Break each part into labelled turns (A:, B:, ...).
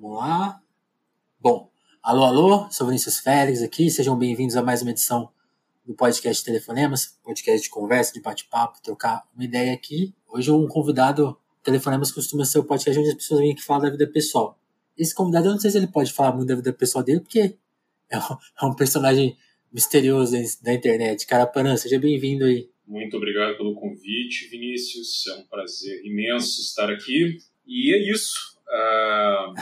A: Vamos lá. Bom, alô, alô, sou Vinícius Félix aqui, sejam bem-vindos a mais uma edição do podcast Telefonemas, podcast de conversa, de bate-papo, trocar uma ideia aqui. Hoje um convidado, Telefonemas costuma ser o podcast onde as pessoas vêm aqui falar da vida pessoal. Esse convidado, eu não sei se ele pode falar muito da vida pessoal dele, porque é um, é um personagem misterioso da internet. Carapanã, seja bem-vindo aí.
B: Muito obrigado pelo convite, Vinícius. É um prazer imenso estar aqui. E é isso. Uh,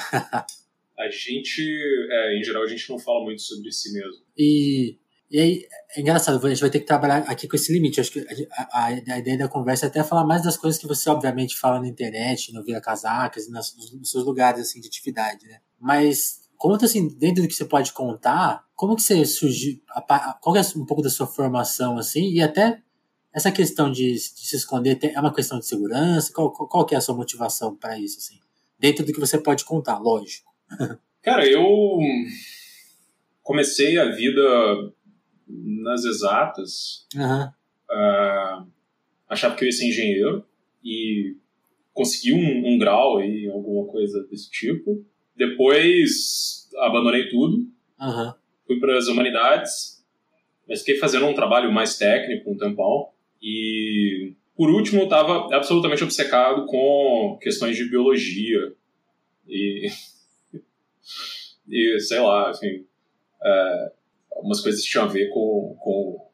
B: a gente, é, em geral, a gente não fala muito sobre si mesmo.
A: E, e aí, é engraçado, a gente vai ter que trabalhar aqui com esse limite. Acho que a, a, a ideia da conversa é até falar mais das coisas que você, obviamente, fala na internet, no Vira Casacas, nas, nos seus lugares assim, de atividade, né? Mas conta assim, dentro do que você pode contar, como que você surgiu, qual é um pouco da sua formação, assim, e até essa questão de, de se esconder é uma questão de segurança? Qual, qual que é a sua motivação para isso, assim? Dentro do que você pode contar, lógico.
B: Cara, eu comecei a vida nas exatas.
A: Uhum.
B: Uh, achava que eu ia ser engenheiro e consegui um, um grau em alguma coisa desse tipo. Depois abandonei tudo.
A: Uhum.
B: Fui para as humanidades, mas fiquei fazendo um trabalho mais técnico um tempão. E, por último, estava absolutamente obcecado com questões de biologia. E, e sei lá, assim, é, algumas coisas que tinham a ver com, com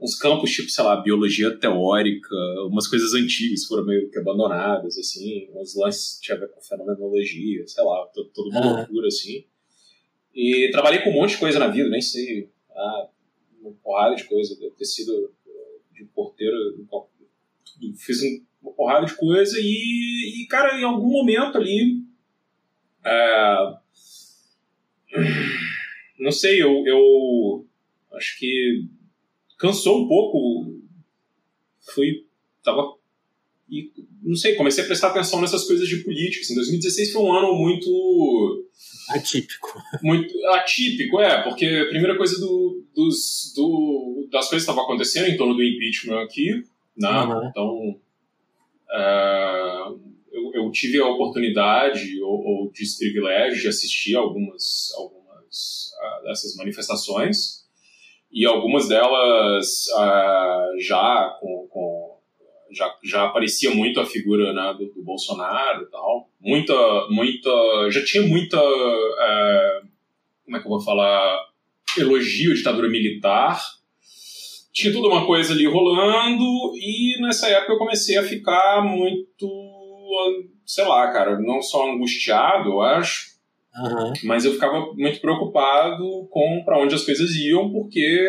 B: uns campos tipo, sei lá, biologia teórica, umas coisas antigas foram meio que abandonadas, assim, uns lances tinha a ver com fenomenologia, sei lá, toda uma uhum. loucura, assim. E trabalhei com um monte de coisa na vida, nem sei, ah, uma porrada de coisa, deve ter sido de porteiro, fiz uma porrada de coisa e, e cara, em algum momento ali. É, não sei, eu, eu acho que cansou um pouco. Fui. Tava. E, não sei, comecei a prestar atenção nessas coisas de política. Assim, 2016 foi um ano muito.
A: Atípico.
B: Muito atípico, é, porque a primeira coisa do, dos, do, das coisas que estavam acontecendo em torno do impeachment aqui, né? Uhum. Então, é, eu, eu, tive a oportunidade ou, ou tive privilégio de assistir algumas, algumas uh, dessas manifestações e algumas delas uh, já com, com, já, já aparecia muito a figura né, do, do, Bolsonaro e tal muita muita já tinha muita uh, como é que eu vou falar elogio à ditadura militar tinha toda uma coisa ali rolando e nessa época eu comecei a ficar muito sei lá cara não só angustiado eu acho
A: Uhum.
B: Mas eu ficava muito preocupado com para onde as coisas iam, porque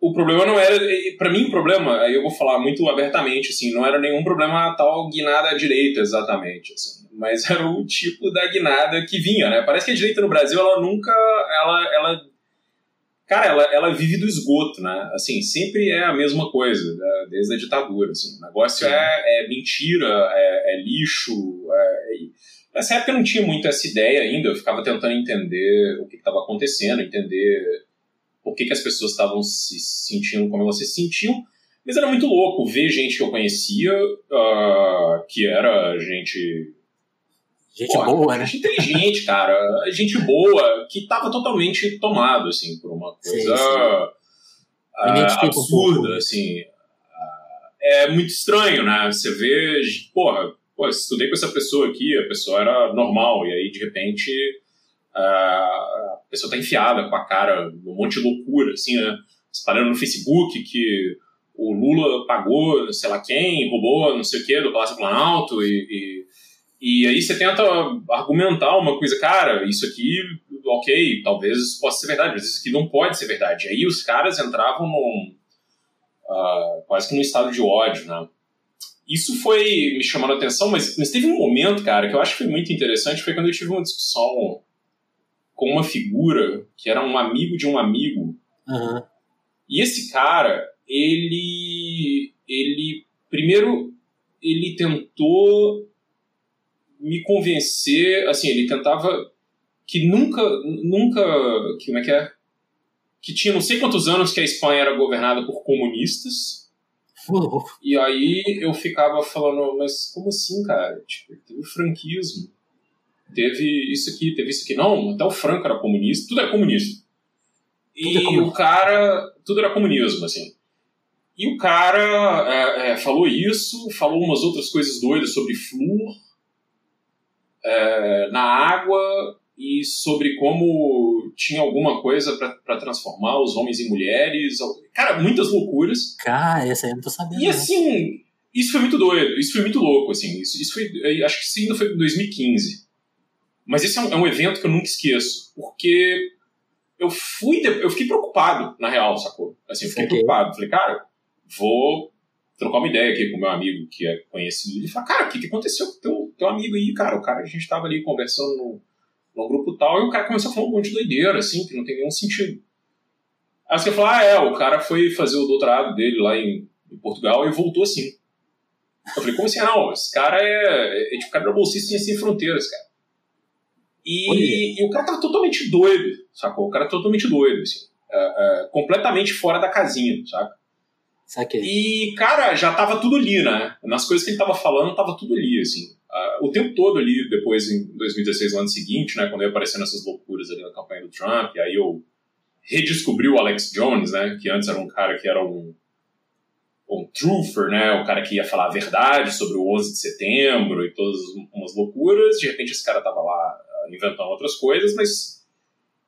B: o problema não era. para mim, o problema, aí eu vou falar muito abertamente, assim, não era nenhum problema tal guinada à direita, exatamente. Assim, mas era o tipo da guinada que vinha, né? Parece que a direita no Brasil, ela nunca. Ela, ela cara, ela, ela vive do esgoto, né? Assim, sempre é a mesma coisa, né? desde a ditadura, assim. O negócio é, é mentira, é, é lixo, é, Nessa época eu não tinha muito essa ideia ainda, eu ficava tentando entender o que estava acontecendo, entender por que, que as pessoas estavam se sentindo como elas se sentiam. Mas era muito louco ver gente que eu conhecia, uh, que era gente.
A: Gente Pô, boa, né?
B: Gente inteligente, cara. Gente boa, que estava totalmente tomado, assim, por uma coisa sim, sim. Uh, absurda, um assim. Uh, é muito estranho, né? Você vê, porra, pô, estudei com essa pessoa aqui, a pessoa era normal, e aí de repente a pessoa tá enfiada com a cara num monte de loucura, assim, né? Espalhando no Facebook que o Lula pagou sei lá quem, roubou não sei o que do Palácio Planalto, e, e, e aí você tenta argumentar uma coisa, cara, isso aqui, ok, talvez isso possa ser verdade, mas isso aqui não pode ser verdade. Aí os caras entravam num. Uh, quase que num estado de ódio, né? isso foi me chamando a atenção, mas, mas teve um momento, cara, que eu acho que foi muito interessante, foi quando eu tive uma discussão com uma figura que era um amigo de um amigo.
A: Uhum.
B: E esse cara, ele, ele, primeiro, ele tentou me convencer, assim, ele tentava que nunca, nunca, como é que é? Que tinha não sei quantos anos que a Espanha era governada por comunistas e aí eu ficava falando, mas como assim, cara? Tipo, teve franquismo. teve isso aqui, teve isso aqui. Não, até o Franco era comunista, tudo era comunista. E é o cara, tudo era comunismo, assim. E o cara é, é, falou isso, falou umas outras coisas doidas sobre flúor é, na água e sobre como tinha alguma coisa para transformar os homens em mulheres. Cara, muitas loucuras.
A: Cara, essa aí eu não tô sabendo.
B: E assim, isso foi muito doido, isso foi muito louco, assim. Isso, isso foi, acho que isso ainda foi em 2015. Mas esse é um, é um evento que eu nunca esqueço, porque eu fui, eu fiquei preocupado, na real, sacou? Assim, eu fiquei okay. preocupado. Falei, cara, vou trocar uma ideia aqui com meu amigo que é conhecido. E falar, cara, o que, que aconteceu com teu, teu amigo aí, cara? O cara, a gente tava ali conversando no, no grupo tal, e o cara começou a falar um monte de doideira, assim, que não tem nenhum sentido. Aí você falou, ah, é, o cara foi fazer o doutorado dele lá em, em Portugal e voltou assim. Eu falei, como assim? Ah, não, esse cara é, é tipo, cara da bolsista sem fronteiras, cara. E, e, o cara tava totalmente doido, sacou? O cara totalmente doido, assim. Uh, uh, completamente fora da casinha, saca?
A: Saquei.
B: E, cara, já tava tudo ali, né? Nas coisas que ele tava falando, tava tudo ali, assim. Uh, o tempo todo ali, depois em 2016, no ano seguinte, né? Quando ia aparecendo essas loucuras ali na campanha do Trump, e aí eu redescobri o Alex Jones, né? Que antes era um cara que era um, um truther, né? O cara que ia falar a verdade sobre o 11 de setembro e todas umas loucuras. De repente esse cara tava lá inventando outras coisas, mas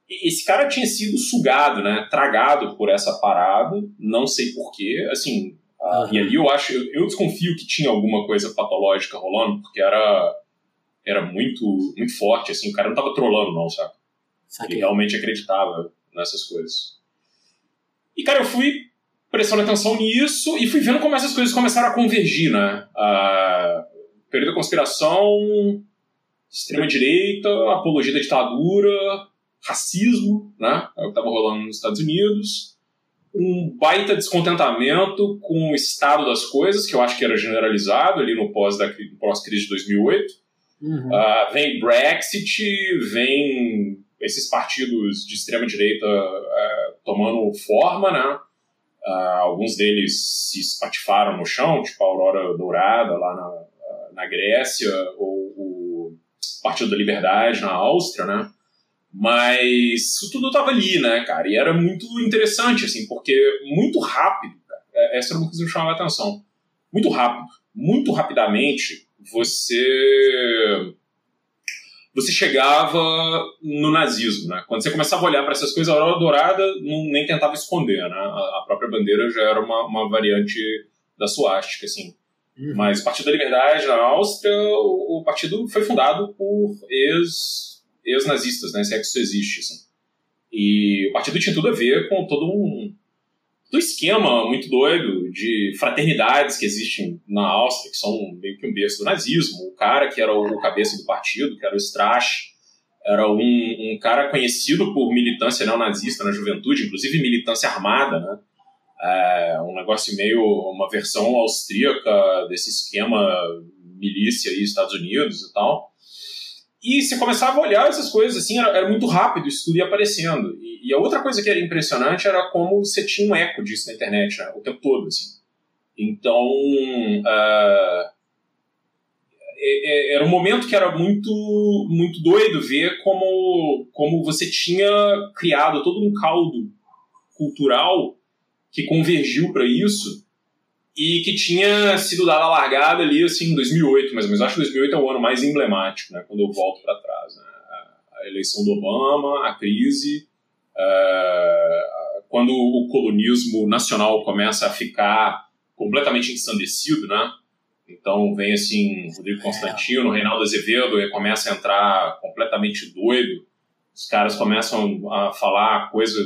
B: esse cara tinha sido sugado, né, tragado por essa parada, não sei porquê, assim, uhum. e ali eu acho, eu, eu, desconfio que tinha alguma coisa patológica rolando, porque era era muito muito forte, assim, o cara não tava trolando não, sabe? Saquei. Ele realmente acreditava nessas coisas. E, cara, eu fui prestando atenção nisso e fui vendo como essas coisas começaram a convergir, né? A período da conspiração, extrema-direita, apologia da ditadura, racismo, né? É o que estava rolando nos Estados Unidos. Um baita descontentamento com o estado das coisas, que eu acho que era generalizado ali no pós-crise pós de 2008. Uhum. Uh, vem Brexit, vem esses partidos de extrema-direita uh, tomando forma, né? Uh, alguns deles se espatifaram no chão, tipo a Aurora Dourada lá na, na Grécia, ou o Partido da Liberdade na Áustria, né? Mas isso tudo estava ali, né, cara? E era muito interessante, assim, porque muito rápido, cara, é, essa era uma coisa que me chamava a atenção. Muito rápido, muito rapidamente, você você chegava no nazismo, né? Quando você começava a olhar para essas coisas, a Aurora Dourada não, nem tentava esconder, né? A, a própria bandeira já era uma, uma variante da suástica, assim. Uhum. Mas o Partido da Liberdade na Áustria, o, o partido foi fundado por ex, ex-nazistas, né? Se é que isso existe, assim. E o partido tinha tudo a ver com todo um, todo esquema muito doido de fraternidades que existem na Áustria, que são meio que um berço do nazismo. O cara que era o cabeça do partido, que era o Strache, era um, um cara conhecido por militância neonazista na juventude, inclusive militância armada, né? É um negócio meio uma versão austríaca desse esquema milícia aí Estados Unidos e tal. E você começava a olhar essas coisas assim, era, era muito rápido, isso tudo ia aparecendo. E, e, a outra coisa que era impressionante era como você tinha um eco disso na internet, né, o tempo todo, assim. Então, uh, era um momento que era muito muito doido ver como, como você tinha criado todo um caldo cultural que convergiu para isso e que tinha sido dada a largada ali assim em 2008, mais ou menos. Acho que 2008 é o ano mais emblemático, né, quando eu volto para trás. Né? A eleição do Obama, a crise, uh, quando o colonismo nacional começa a ficar completamente ensandecido, né? Então vem assim Rodrigo Constantino, Reinaldo Azevedo, e começa a entrar completamente doido. Os caras começam a falar coisa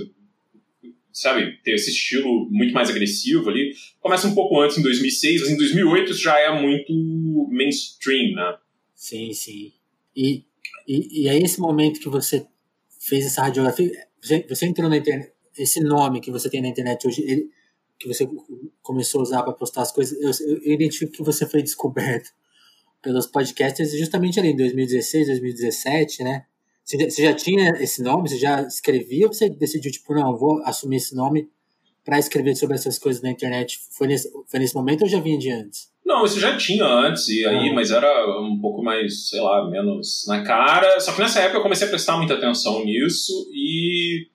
B: sabe, ter esse estilo muito mais agressivo ali. Começa um pouco antes, em 2006, mas em 2008 isso já é muito mainstream, né?
A: Sim, sim. E, e, e aí esse momento que você fez essa radiografia, você, você entrou na internet, esse nome que você tem na internet hoje, ele, que você começou a usar para postar as coisas, eu, eu identifico que você foi descoberto pelos podcasters justamente ali em 2016, 2017, né? Você já tinha esse nome? Você já escrevia ou você decidiu, tipo, não, vou assumir esse nome para escrever sobre essas coisas na internet? Foi nesse, foi nesse momento ou já vinha de antes?
B: Não, isso já tinha antes, e aí, uhum. mas era um pouco mais, sei lá, menos na cara. Só que nessa época eu comecei a prestar muita atenção nisso e.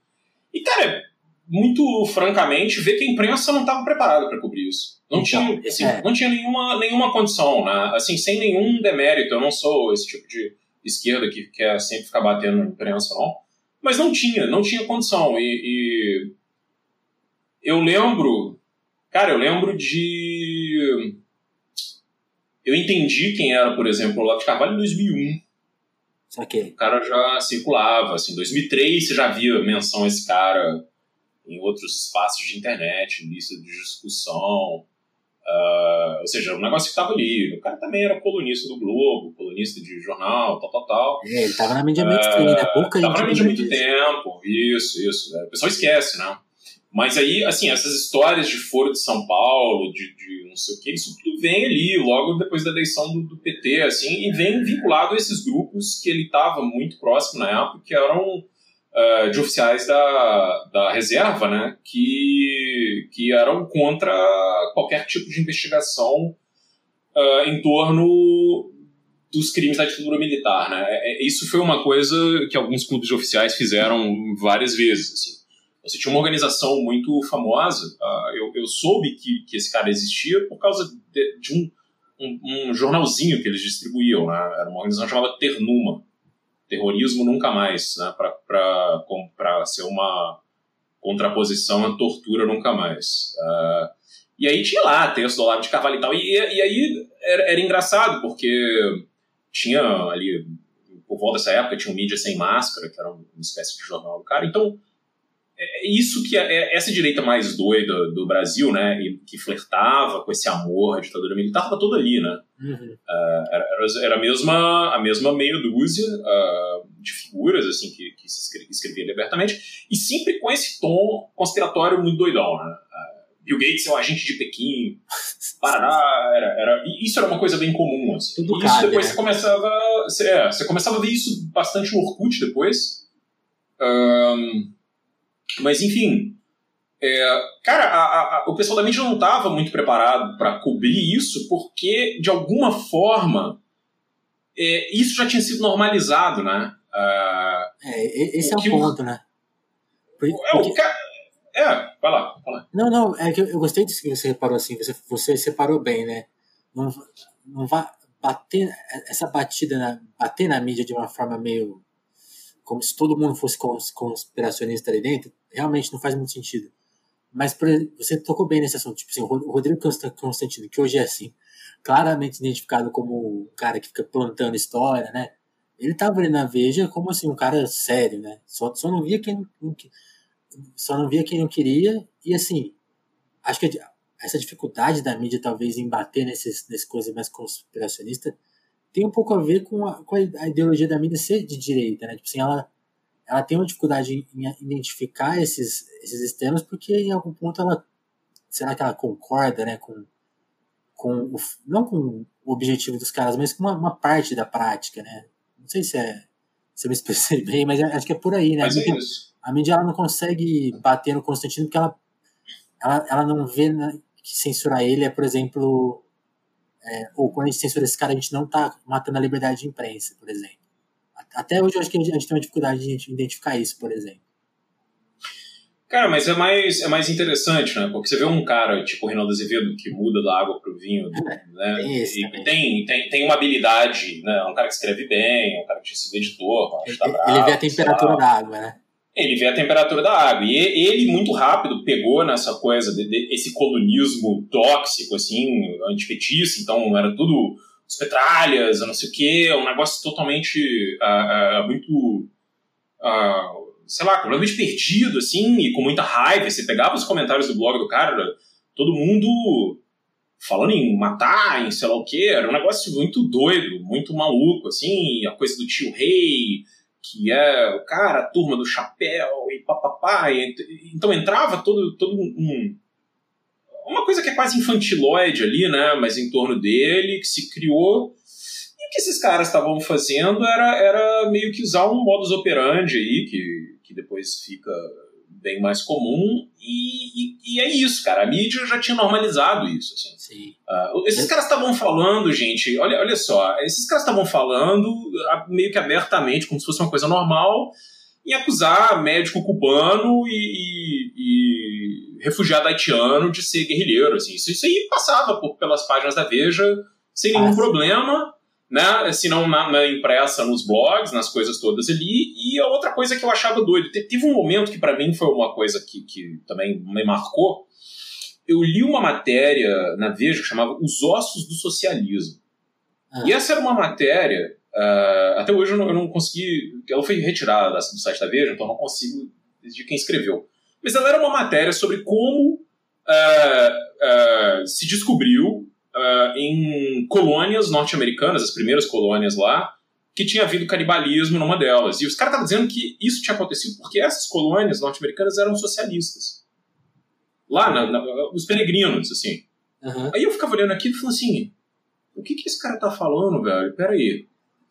B: E, cara, muito francamente, ver que a imprensa não estava preparada para cobrir isso. Não, então, tinha, assim, é. não tinha nenhuma, nenhuma condição, né? Assim, sem nenhum demérito. Eu não sou esse tipo de esquerda que quer sempre ficar batendo na imprensa, não. Mas não tinha, não tinha condição. E, e eu lembro, cara, eu lembro de eu entendi quem era, por exemplo, o Olavo de Carvalho em 2001.
A: Okay.
B: O cara já circulava, assim, em 2003 você já via menção a esse cara em outros espaços de internet, lista de discussão, uh, ou seja, um negócio que estava ali. O cara também era colunista do Globo, colunista de jornal, tal, tal, tal.
A: É, ele estava na mídia muito tempo, né? Pouca
B: gente. Estava na mídia muito tempo, isso, isso. O pessoal esquece, né? Mas aí, assim, essas histórias de Foro de São Paulo, de, de não sei o que, isso tudo vem ali, logo depois da eleição do, do PT, assim, e vem vinculado a esses grupos que ele estava muito próximo na época, que eram uh, de oficiais da, da reserva, né, que, que eram contra qualquer tipo de investigação uh, em torno dos crimes da ditadura militar, né. É, é, isso foi uma coisa que alguns clubes de oficiais fizeram várias vezes, assim você tinha uma organização muito famosa. Uh, eu, eu soube que, que esse cara existia por causa de, de um, um, um, jornalzinho que eles distribuíam. Né? Era uma organização chamada Ternuma. Terrorismo Nunca Mais, né? para ser uma contraposição à tortura nunca mais. Uh, e aí tinha lá texto do Olavo de Carvalho e tal. E, e aí era, era, engraçado, porque tinha ali, por volta dessa época, tinha um Mídia Sem Máscara, que era uma espécie de jornal do cara. Então, isso que é, essa direita mais doida do Brasil, né, que flertava com esse amor à ditadura militar, estava toda ali, né? Uhum. Uh, era, era a mesma a mesma meia dúzia uh, de figuras assim que, que se escrevia, abertamente e sempre com esse tom conspiratório muito doidão, né? Uh, Bill Gates é um agente de Pequim, Parará, era, era, isso era uma coisa bem comum, assim. Tudo e isso cabe, depois né? você começava, você, é, você começava a ver isso bastante no Orkut depois. Um, mas, enfim, é, cara, a, a, o pessoal da mídia não estava muito preparado para cobrir isso, porque, de alguma forma, é, isso já tinha sido normalizado, né?
A: Uh, é, esse é o ponto, o, né?
B: É, o é, vai lá, vai lá.
A: Não, não, é que eu, eu gostei disso que você reparou assim, você, você separou bem, né? Não, não vai bater, essa batida, na, bater na mídia de uma forma meio como se todo mundo fosse conspiracionista ali dentro, realmente não faz muito sentido. Mas por, você tocou bem nesse assunto. Tipo assim, o Rodrigo Constantino, que hoje é assim, claramente identificado como o cara que fica plantando história, né? Ele tava ali na Veja como assim, um cara sério, né? Só, só não via quem não, só não via quem não queria. E assim, acho que essa dificuldade da mídia talvez em bater nesses, nessas coisas mais conspiracionistas tem um pouco a ver com a, com a ideologia da mídia ser de direita, né? Tipo assim, ela, ela tem uma dificuldade em identificar esses, esses extremos porque em algum ponto ela, será que ela concorda, né, com, com o, não com o objetivo dos caras, mas com uma, uma parte da prática, né? Não sei se é se eu me expressei bem, mas acho que é por aí, né?
B: Mas
A: a,
B: mídia,
A: é a mídia ela não consegue bater no Constantino porque ela, ela, ela não vê né, que censurar ele é, por exemplo, é, ou quando a gente censura esse cara, a gente não está matando a liberdade de imprensa, por exemplo. Até hoje eu acho que a gente, a gente tem uma dificuldade de identificar isso, por exemplo.
B: Cara, mas é mais, é mais interessante, né? Porque você vê um cara tipo o Reinaldo Azevedo que muda da água para o vinho, é, né? Tem, isso, e tem, tem, tem uma habilidade, né? É um cara que escreve bem, é um cara que tinha sido editor,
A: ele, tá bravo, ele vê a temperatura da água, né?
B: Ele vê a temperatura da água. E ele, muito rápido, pegou nessa coisa, de, de, esse colonismo tóxico, assim, antipetista. Então, era tudo os petralhas, não sei o quê. Um negócio totalmente uh, uh, muito... Uh, sei lá, completamente perdido, assim, e com muita raiva. Você pegava os comentários do blog do cara, todo mundo falando em matar, em sei lá o quê. Era um negócio muito doido, muito maluco, assim. A coisa do tio rei que é o cara, a turma do chapéu e papapá. Então entrava todo, todo um, uma coisa que é quase infantilóide ali, né? Mas em torno dele, que se criou. E o que esses caras estavam fazendo era, era meio que usar um modus operandi aí, que, que depois fica bem mais comum e, e, e, é isso, cara. A mídia já tinha normalizado isso. Assim.
A: Sim.
B: Uh, esses caras estavam falando, gente, olha, olha só, esses caras estavam falando meio que abertamente, como se fosse uma coisa normal, em acusar médico cubano e, e refugiado haitiano de ser guerrilheiro. Assim. Isso, isso aí passava por, pelas páginas da Veja sem nenhum ah, problema né? Se não na, na, impressa nos blogs, nas coisas todas ali. E a outra coisa que eu achava doido, teve um momento que para mim foi uma coisa que, que também me marcou. Eu li uma matéria na Veja que chamava Os Ossos do Socialismo. Ah. E essa era uma matéria, uh, até hoje eu não, eu não, consegui, ela foi retirada do site da Veja, então não consigo de quem escreveu. Mas ela era uma matéria sobre como uh, uh, se descobriu em colônias norte-americanas, as primeiras colônias lá, que tinha havido canibalismo numa delas. E os caras estavam dizendo que isso tinha acontecido porque essas colônias norte-americanas eram socialistas. Lá, na, na, os peregrinos, assim. Uhum. Aí eu ficava olhando aquilo e falando assim: o que, que esse cara tá falando, velho? Peraí.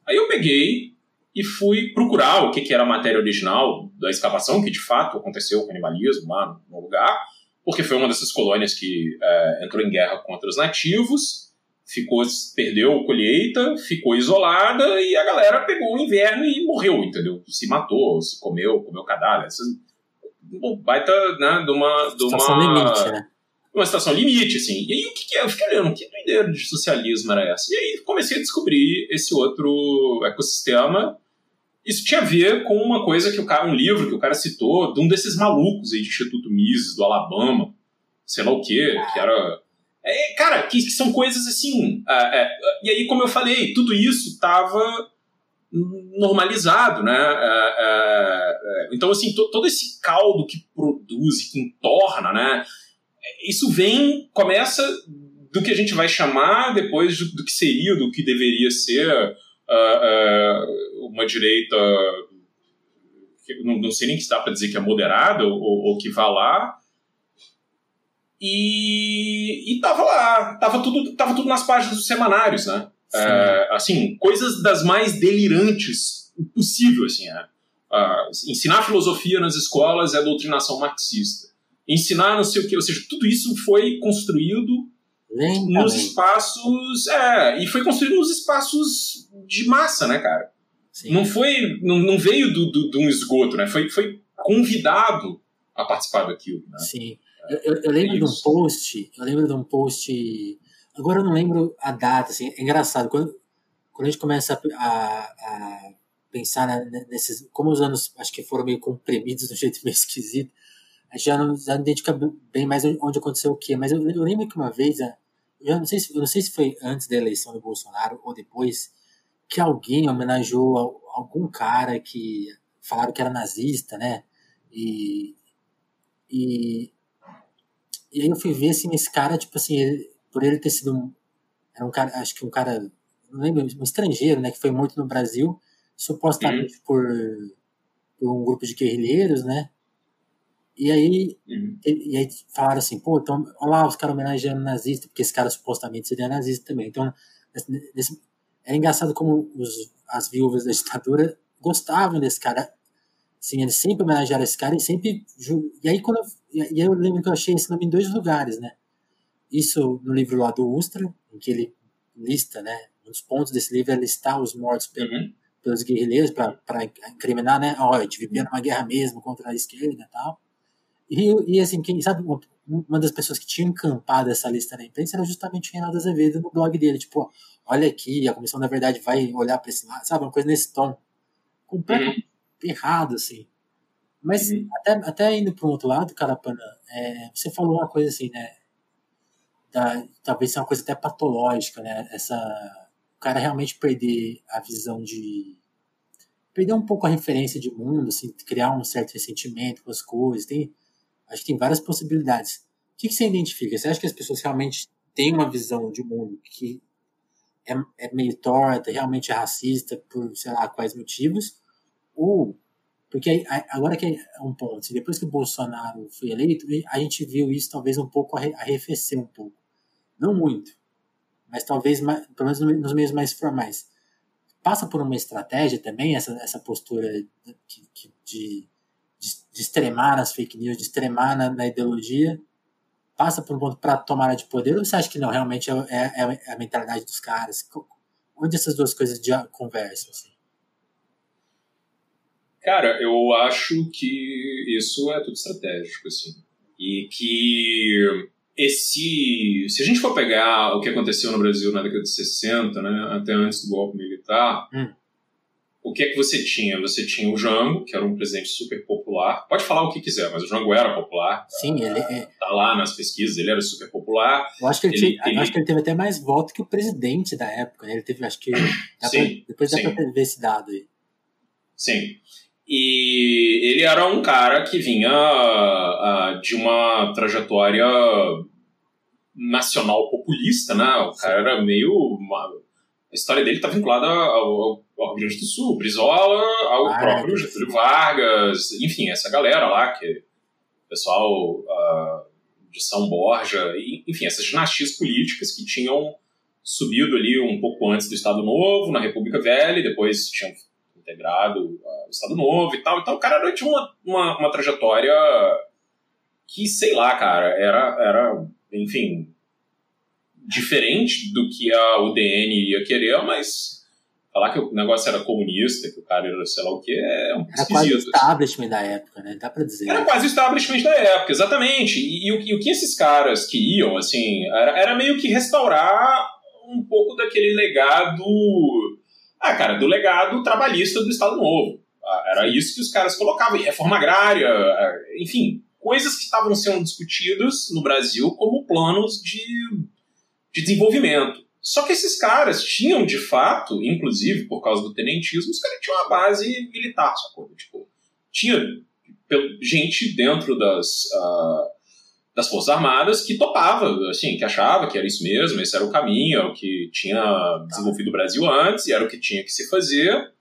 B: Aí eu peguei e fui procurar o que, que era a matéria original da escavação, que de fato aconteceu o canibalismo lá no lugar porque foi uma dessas colônias que é, entrou em guerra contra os nativos, ficou, perdeu a colheita, ficou isolada e a galera pegou o inverno e morreu, entendeu? Se matou, se comeu, comeu cadáver. Essas, baita, né, de uma... De uma situação limite, né? Uma situação limite, assim. E aí, o que, que é? Eu fiquei olhando, que doideira de socialismo era essa? E aí comecei a descobrir esse outro ecossistema isso tinha a ver com uma coisa que o cara, um livro que o cara citou, de um desses malucos aí de Instituto Mises, do Alabama, sei lá o quê, que era. É, cara, que, que, são coisas assim. É, é, e aí, como eu falei, tudo isso estava normalizado, né? É, é, é, então, assim, to, todo esse caldo que produz, que entorna, né? Isso vem, começa do que a gente vai chamar depois do, do que seria, do que deveria ser uh, uh, uma direita não, não sei nem se dá para dizer que é moderada ou, ou que vá lá. E, e tava lá, tava tudo, tava tudo nas páginas dos semanários, né? É, assim, coisas das mais delirantes possível, assim, é. Uh, ensinar filosofia nas escolas é doutrinação marxista. Ensinar não sei o que, ou seja, tudo isso foi construído nos espaços. É, e foi construído nos espaços de massa, né, cara? Sim. Não foi. Não, não veio do, do, de um esgoto, né? Foi, foi convidado a participar daquilo. Né?
A: Sim. Eu, eu, eu lembro de um post. Eu lembro de um post. Agora eu não lembro a data, assim, é engraçado. Quando, quando a gente começa a, a, pensar nesses. Como os anos acho que foram meio comprimidos de um jeito meio esquisito, a gente já não, já não identifica bem mais onde aconteceu o quê. Mas eu, eu lembro que uma vez eu não sei se, eu não sei se foi antes da eleição do Bolsonaro ou depois, que alguém homenageou algum cara que falaram que era nazista, né? E, e, e aí eu fui ver, assim, esse cara, tipo assim, ele, por ele ter sido um, era um cara, acho que um cara, não lembro, um estrangeiro, né, que foi morto no Brasil, supostamente uhum. por, por um grupo de guerrilheiros, né? E aí, uhum. e, e, aí falaram assim, pô, então, olha lá, os caras homenageando nazista, porque esse cara supostamente seria nazista também. Então, nesse, é engraçado como os, as viúvas da ditadura gostavam desse cara. Sim, eles sempre homenagearam esse cara e sempre. E aí, quando eu, e aí eu lembro que eu achei esse nome em dois lugares, né? Isso no livro lá do Ustra, em que ele lista, né? Um dos pontos desse livro é listar os mortos pelo, uhum. pelos guerrilheiros para incriminar, né? Ó, oh, a gente vivia numa guerra mesmo contra a esquerda e tal. E, e assim, quem sabe, uma das pessoas que tinha encampado essa lista na imprensa era justamente o Reinaldo Azevedo no blog dele. Tipo, olha aqui, a Comissão da Verdade vai olhar para esse lado, sabe? Uma coisa nesse tom. Completamente uhum. errado, assim. Mas uhum. até, até indo para um outro lado, Carapana, é, você falou uma coisa assim, né? Da, talvez seja uma coisa até patológica, né? Essa, o cara realmente perder a visão de. perder um pouco a referência de mundo, assim, criar um certo ressentimento com as coisas. Tem, Acho que tem várias possibilidades. O que, que você identifica? Você acha que as pessoas realmente têm uma visão de mundo que é, é meio torta, realmente é racista por, sei lá, quais motivos? Ou, porque agora que é um ponto, depois que o Bolsonaro foi eleito, a gente viu isso talvez um pouco arrefecer um pouco. Não muito, mas talvez, pelo menos nos meios mais formais. Passa por uma estratégia também, essa, essa postura de, de de, extremar nas fake news, de extremar na, na ideologia, passa por um ponto para tomada de poder, ou você acha que não, realmente é, é, é, a mentalidade dos caras? Onde essas duas coisas conversam? Assim?
B: Cara, eu acho que isso é tudo estratégico, assim. E que esse. Se a gente for pegar o que aconteceu no Brasil na década de 60, né, até antes do golpe militar, hum o que é que você tinha? Você tinha o Jango, que era um presidente super popular. Pode falar o que quiser, mas o Jango era popular.
A: Sim, ele é.
B: Tá lá nas pesquisas, ele era super popular.
A: Eu acho que ele, ele, ele... acho que ele teve até mais voto que o presidente da época. Né? Ele teve, acho que. Sim, pra, depois dá sim. pra ver esse dado aí.
B: Sim. E ele era um cara que vinha uh, de uma trajetória nacional populista, né? O cara era meio. Uma... a história dele está vinculada ao, ao Rio Grande do Sul, Brizola, ao ah, próprio Getúlio Vargas, enfim, essa galera lá, que o pessoal uh, de São Borja, enfim, essas dinastias políticas que tinham subido ali um pouco antes do Estado Novo, na República Velha, e depois tinham integrado uh, o Estado Novo e tal. Então o cara tinha uma, uma, uma trajetória que, sei lá, cara, era, era enfim, diferente do que a UDN ia querer, mas falar que o negócio era comunista, que o cara era sei lá o que, é um
A: Era esquisito. quase o establishment da época, né? Dá pra dizer.
B: Era quase o establishment da época, exatamente. E, e, o, e o, que esses caras queriam, assim, era, era meio que restaurar um pouco daquele legado. Ah, cara, do legado trabalhista do Estado Novo. Ah, era isso que os caras colocavam. Reforma agrária, ah, enfim, coisas que estavam sendo discutidas no Brasil como planos de, de desenvolvimento. Só que esses caras tinham, de fato, inclusive por causa do tenentismo, os caras tinham uma base militar, sacou? Tipo, tinha gente dentro das, uh, das Forças Armadas que topava, assim, que achava que era isso mesmo, esse era o caminho, é o que tinha desenvolvido o Brasil antes, e era o que tinha que se fazer.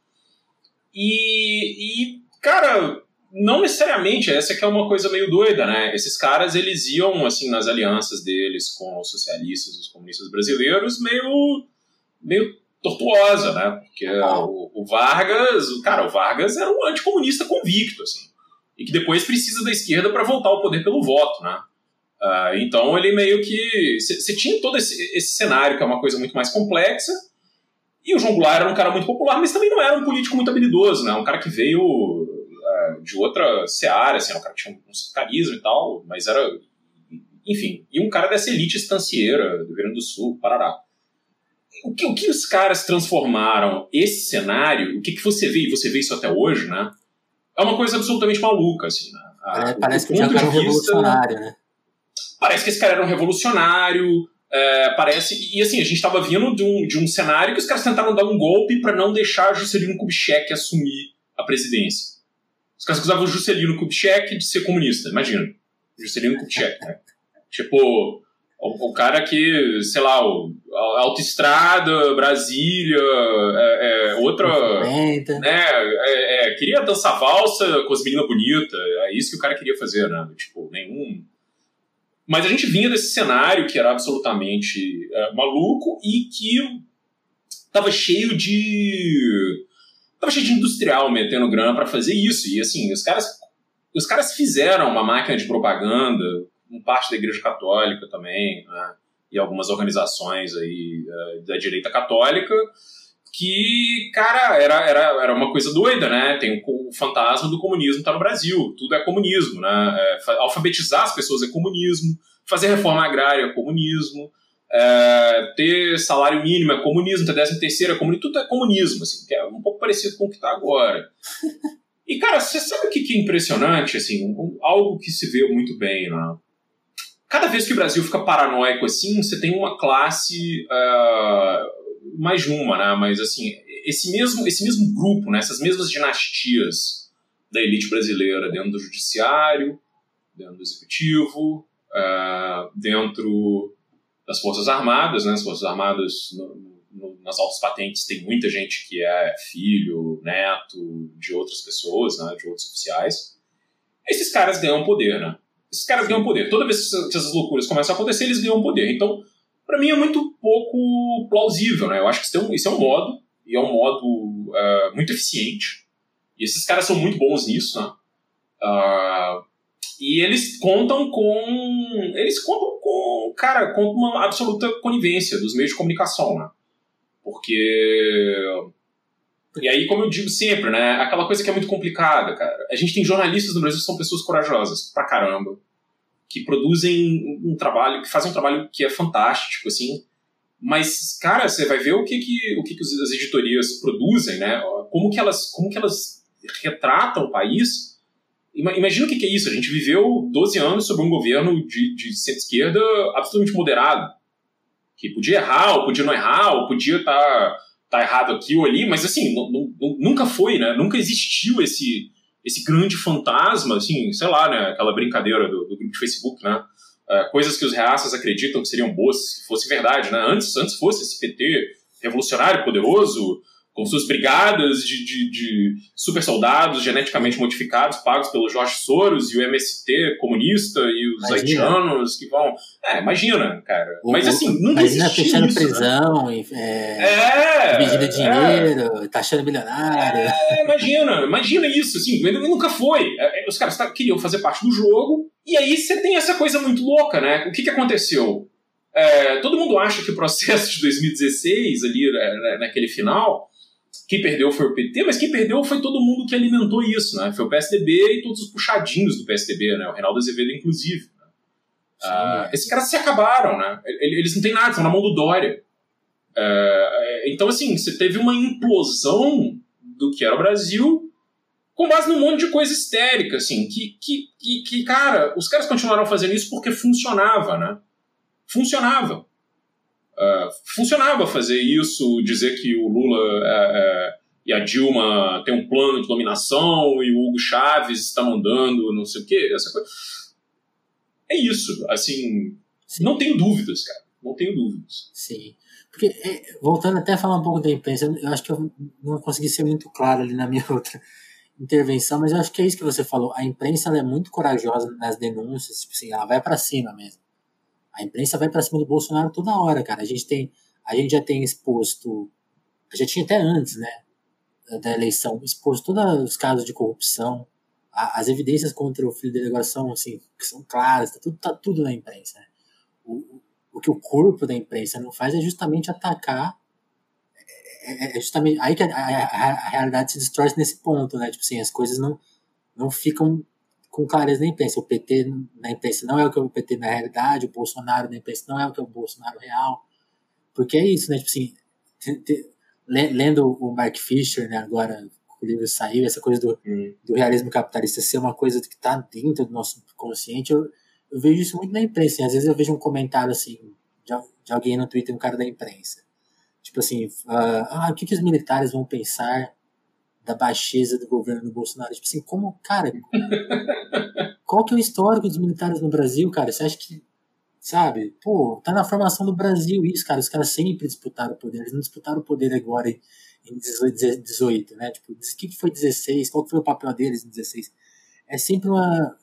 B: E, e cara, não necessariamente, essa que é uma coisa meio doida, né? Esses caras, eles iam, assim, nas alianças deles com os socialistas, os comunistas brasileiros, meio, meio tortuosa, né? Porque o, o, Vargas, o, cara, o Vargas era um anticomunista convicto, assim, e que depois precisa da esquerda para voltar ao poder pelo voto, né? Uh, então ele meio que... Você tinha todo esse, esse cenário, que é uma coisa muito mais complexa, e o João Goulart era um cara muito popular, mas também não era um político muito habilidoso, né? Um cara que veio de outra seara, assim, o cara tinha um, um carisma e tal, mas era. Enfim, e um cara dessa elite estancieira do Rio Grande do Sul, Parará. O que, o que os caras transformaram esse cenário, o que, que você vê, e você vê isso até hoje, né? É uma coisa absolutamente maluca, assim, né?
A: A, parece que o cara era um revolucionário, né?
B: Parece que esse cara era um revolucionário, é, parece. E assim, a gente estava vindo de um, de um cenário que os caras tentaram dar um golpe para não deixar Juscelino Kubitschek assumir a presidência. Os caras acusavam o Juscelino Kubitschek de ser comunista, imagina. Juscelino Kubitschek, né? Tipo, o, o, cara que, sei lá, o, a autoestrada, Brasília, é, é outra. Né, é, é, queria dançar valsa com as meninas bonitas, é isso que o cara queria fazer, né? Tipo, nenhum. Mas a gente vinha desse cenário que era absolutamente é, maluco e que tava cheio de tava cheio de industrial metendo grana para fazer isso. E assim, os caras, os caras fizeram uma máquina de propaganda, parte da Igreja Católica também, né? e algumas organizações aí uh, da direita católica, que, cara, era, era, era uma coisa doida, né? Tem o, o fantasma do comunismo tá no Brasil, tudo é comunismo, né? É, alfabetizar as pessoas é comunismo, fazer reforma agrária é comunismo, é, ter salário mínimo é comunismo, ter décimo terceiro é comunismo, tudo é comunismo, assim, que é um pouco parecido com o que está agora. E, cara, você sabe o que, que é impressionante, assim, um, algo que se vê muito bem, né? Cada vez que o Brasil fica paranoico assim, você tem uma classe, uh, mais de uma, né? Mas, assim, esse mesmo, esse mesmo grupo, né? essas mesmas dinastias da elite brasileira dentro do judiciário, dentro do executivo, uh, dentro das Forças Armadas, né? As Forças Armadas, no, no, nas altas patentes, tem muita gente que é filho, neto de outras pessoas, né? De outros oficiais. Esses caras ganham poder, né? Esses caras ganham poder. Toda vez que essas loucuras começam a acontecer, eles ganham poder. Então, para mim é muito pouco plausível, né? Eu acho que isso é um, é modo, e é um modo uh, muito eficiente. E esses caras são muito bons nisso, né? Uh, e eles contam com. Eles contam com. Cara, com uma absoluta conivência dos meios de comunicação, né? Porque. E aí, como eu digo sempre, né? Aquela coisa que é muito complicada, cara. A gente tem jornalistas no Brasil que são pessoas corajosas pra caramba, que produzem um trabalho, que fazem um trabalho que é fantástico, assim. Mas, cara, você vai ver o que, que, o que, que as editorias produzem, né? Como que elas, como que elas retratam o país. Imagina o que, que é isso. A gente viveu 12 anos sob um governo de, de centro-esquerda absolutamente moderado que podia errar, ou podia não errar, ou podia estar tá, tá errado aqui ou ali, mas assim, nunca foi, né? Nunca existiu esse, esse grande fantasma, assim, sei lá, né? Aquela brincadeira do, do grupo de Facebook, né? Uh, coisas que os reaças acreditam que seriam boas se fosse verdade, né? Antes, antes fosse esse PT revolucionário, poderoso, com suas brigadas de, de, de, super soldados geneticamente modificados pagos pelo Jorge Soros e o MST comunista e os imagina. haitianos que vão. É, imagina, cara. O, Mas assim, nunca Imagina
A: fechando
B: isso,
A: né? prisão,
B: né?
A: é, é, pedindo dinheiro, é, taxando milionário.
B: É, imagina, imagina isso, assim, nunca foi. É, é, os caras tá, queriam fazer parte do jogo, e aí você tem essa coisa muito louca, né? O que, que aconteceu? É, todo mundo acha que o processo de 2016, ali né, naquele final, quem perdeu foi o PT, mas quem perdeu foi todo mundo que alimentou isso, né? Foi o PSDB e todos os puxadinhos do PSDB, né? O Reinaldo Azevedo, inclusive. Né? Ah, esses caras se acabaram, né? Eles não têm nada, estão na mão do Dória. É, então, assim, você teve uma implosão do que era o Brasil com base num monte de coisa histérica, assim, que, que, que, que, cara, os caras continuaram fazendo isso porque funcionava, né? Funcionava. Uh, funcionava fazer isso, dizer que o Lula é, é, e a Dilma tem um plano de dominação e o Hugo Chaves está mandando não sei o quê, essa coisa. É isso, assim, Sim. não tenho dúvidas, cara, não tenho dúvidas.
A: Sim, porque, voltando até a falar um pouco da imprensa, eu acho que eu não consegui ser muito claro ali na minha outra intervenção, mas eu acho que é isso que você falou, a imprensa é muito corajosa nas denúncias, tipo assim, ela vai para cima mesmo. A imprensa vai para cima do Bolsonaro toda hora, cara. A gente tem, a gente já tem exposto, já tinha até antes, né, da eleição, exposto todos os casos de corrupção, as evidências contra o filho dele agora são, assim, que são claras, tá tudo, tá tudo na imprensa. Né? O, o que o corpo da imprensa não faz é justamente atacar é, é, é justamente aí que a, a, a, realidade se destrói nesse ponto, né? Tipo assim, as coisas não, não ficam com clareza na imprensa. O PT na imprensa não é o que é o PT na realidade, o Bolsonaro na imprensa não é o que é o Bolsonaro real. Porque é isso, né? Tipo assim, te, te, lendo o Mark Fisher, né, agora o livro saiu, essa coisa do, hum. do realismo capitalista ser uma coisa que está dentro do nosso consciente, eu, eu vejo isso muito na imprensa. Assim, às vezes eu vejo um comentário assim de, de alguém no Twitter, um cara da imprensa. Tipo assim, uh, ah, o que, que os militares vão pensar da baixeza do governo do Bolsonaro. Tipo assim, como, cara, qual que é o histórico dos militares no Brasil, cara? Você acha que, sabe, pô, tá na formação do Brasil isso, cara. Os caras sempre disputaram o poder, eles não disputaram o poder agora em, em 18, né? Tipo, o que foi 16? Qual foi o papel deles em 16? É sempre uma.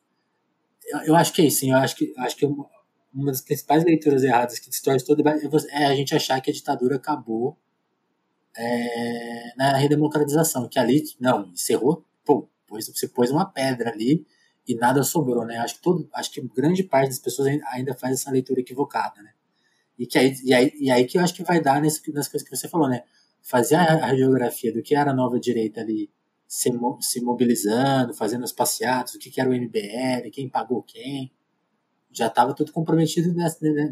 A: Eu acho que é isso, eu acho que, acho que uma das principais leituras erradas que destrói todo é, é a gente achar que a ditadura acabou é, na redemocratização, que ali, não, encerrou, pô, você pôs uma pedra ali e nada sobrou, né? Acho que, todo, acho que grande parte das pessoas ainda faz essa leitura equivocada, né? E, que aí, e, aí, e aí que eu acho que vai dar nesse, nas coisas que você falou, né? Fazer a radiografia do que era a nova direita ali se, se mobilizando, fazendo os passeatos, o que, que era o MBL, quem pagou quem. Já estava tudo comprometido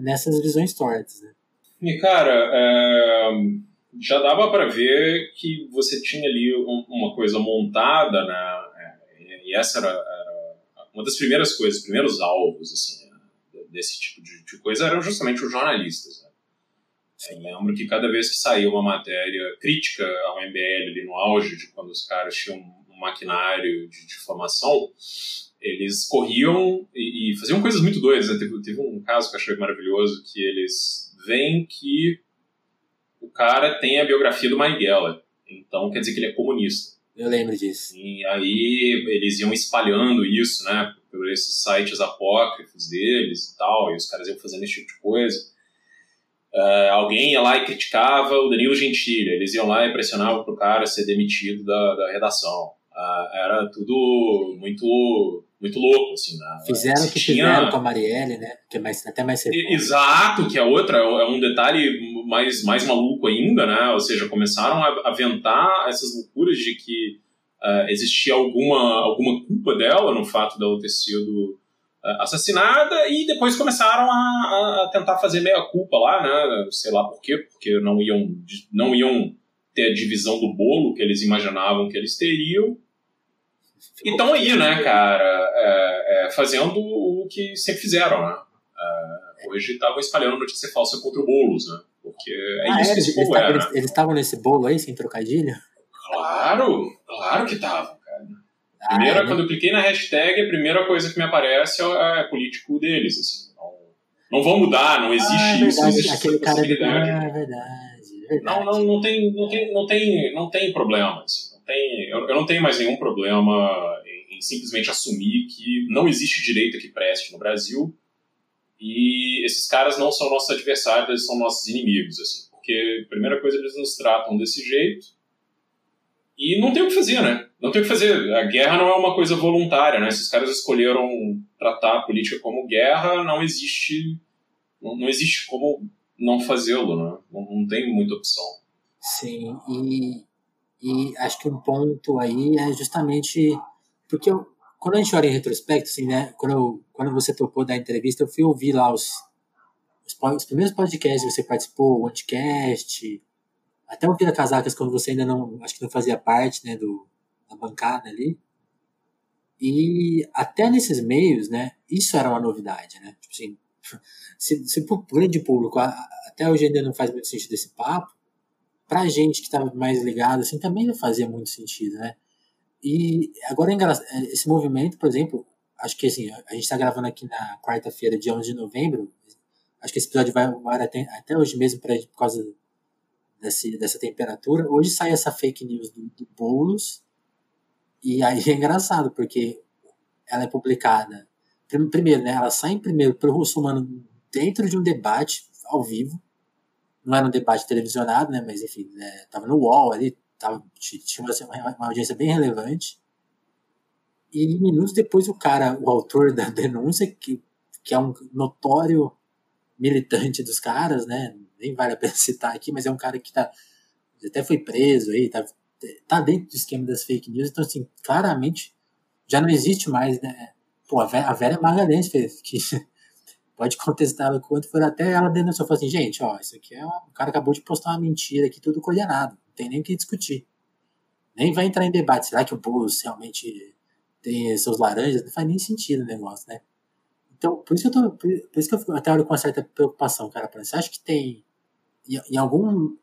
A: nessas visões tortas, né?
B: E, cara, é já dava para ver que você tinha ali um, uma coisa montada, né? É, e essa era, era, uma das primeiras coisas, primeiros alvos, assim, né? desse tipo de, de, coisa eram justamente os jornalistas. Né? Eu lembro que cada vez que saía uma matéria crítica ao MBL ali no auge de quando os caras tinham um maquinário de difamação, eles corriam e, e faziam coisas muito doidas. Né? Teve, teve um caso que eu achei maravilhoso que eles veem que o cara tem a biografia do Marighella. Então quer dizer que ele é comunista.
A: Eu lembro disso.
B: E aí eles iam espalhando isso, né? Por esses sites apócrifos deles e tal, e os caras iam fazendo esse tipo de coisa. Uh, alguém ia lá e criticava o Danilo Gentili, eles iam lá e pressionavam pro cara ser demitido da, da redação. Uh, era tudo muito muito louco, assim. Né?
A: Fizeram o que tinha... fizeram com a Marielle, né? Que é mais, até mais
B: Exato, que é outra, é um detalhe mais, mais maluco ainda, né? Ou seja, começaram a aventar essas loucuras de que uh, existia alguma, alguma culpa dela no fato dela ter sido uh, assassinada e depois começaram a, a tentar fazer meia culpa lá, né? Sei lá por quê, porque não iam, não iam ter a divisão do bolo que eles imaginavam que eles teriam. E estão aí, né, cara, é, é, fazendo o que sempre fizeram, né? É, hoje estavam espalhando notícia falsa contra o Boulos, né? Porque é ah, isso é, que esse povo é.
A: Eles né? estavam nesse bolo aí, sem trocadilho?
B: Claro, claro que estavam, cara. Ah, Primeira, ah, quando eu cliquei na hashtag, a primeira coisa que me aparece é, é político deles, assim. Não, não vão mudar, não existe ah, é
A: isso, não existe Aquele cara de... Ah, é verdade, verdade.
B: Não, não, não, tem, não, tem, não, tem, não tem problema, assim. Tem, eu, eu não tenho mais nenhum problema em, em simplesmente assumir que não existe direito que preste no Brasil e esses caras não são nossos adversários, eles são nossos inimigos, assim. Porque, primeira coisa, eles nos tratam desse jeito e não tem o que fazer, né? Não tem o que fazer. A guerra não é uma coisa voluntária, né? Se os caras escolheram tratar a política como guerra, não existe, não, não existe como não fazê-lo, né? Não, não, tem muita opção.
A: Sim, e, e acho que um ponto aí é justamente porque eu, quando a gente olha em retrospecto, assim, né? Quando, eu, quando você topou da entrevista, eu fui ouvir lá os, os, os primeiros podcasts que você participou, o Anticast, até o Vira Casacas, quando você ainda não, acho que não fazia parte, né, do, da bancada ali. E até nesses meios, né, isso era uma novidade, né? Tipo assim, se, se pro grande público até hoje ainda não faz muito sentido esse papo, pra gente que estava mais ligado, assim, também não fazia muito sentido, né? E agora é é, esse movimento, por exemplo, acho que assim, a gente está gravando aqui na quarta-feira, dia 11 de novembro, acho que esse episódio vai, vai até, até hoje mesmo pra, por causa desse, dessa temperatura. Hoje sai essa fake news do, do Boulos, e aí é engraçado, porque ela é publicada, primeiro, né, ela sai em primeiro pelo Russomano dentro de um debate ao vivo, não era um debate televisionado, né, mas enfim, né, tava no UOL ali, tava, tinha uma, uma audiência bem relevante, e minutos depois o cara, o autor da denúncia, que, que é um notório militante dos caras, né, nem vale a pena citar aqui, mas é um cara que tá, até foi preso aí, tá, tá dentro do esquema das fake news, então assim, claramente já não existe mais, né? Pô, a velha Magalhães fez, que pode contestar o quanto for, até ela denunciou, falou assim, gente, ó, isso aqui é, o cara acabou de postar uma mentira aqui, tudo coordenado, não tem nem o que discutir. Nem vai entrar em debate, será que o Boulos realmente tem seus laranjas? Não faz nem sentido o negócio, né? Então, por isso que eu tô, por isso que eu até olho com uma certa preocupação, cara, você acha que tem em, algum.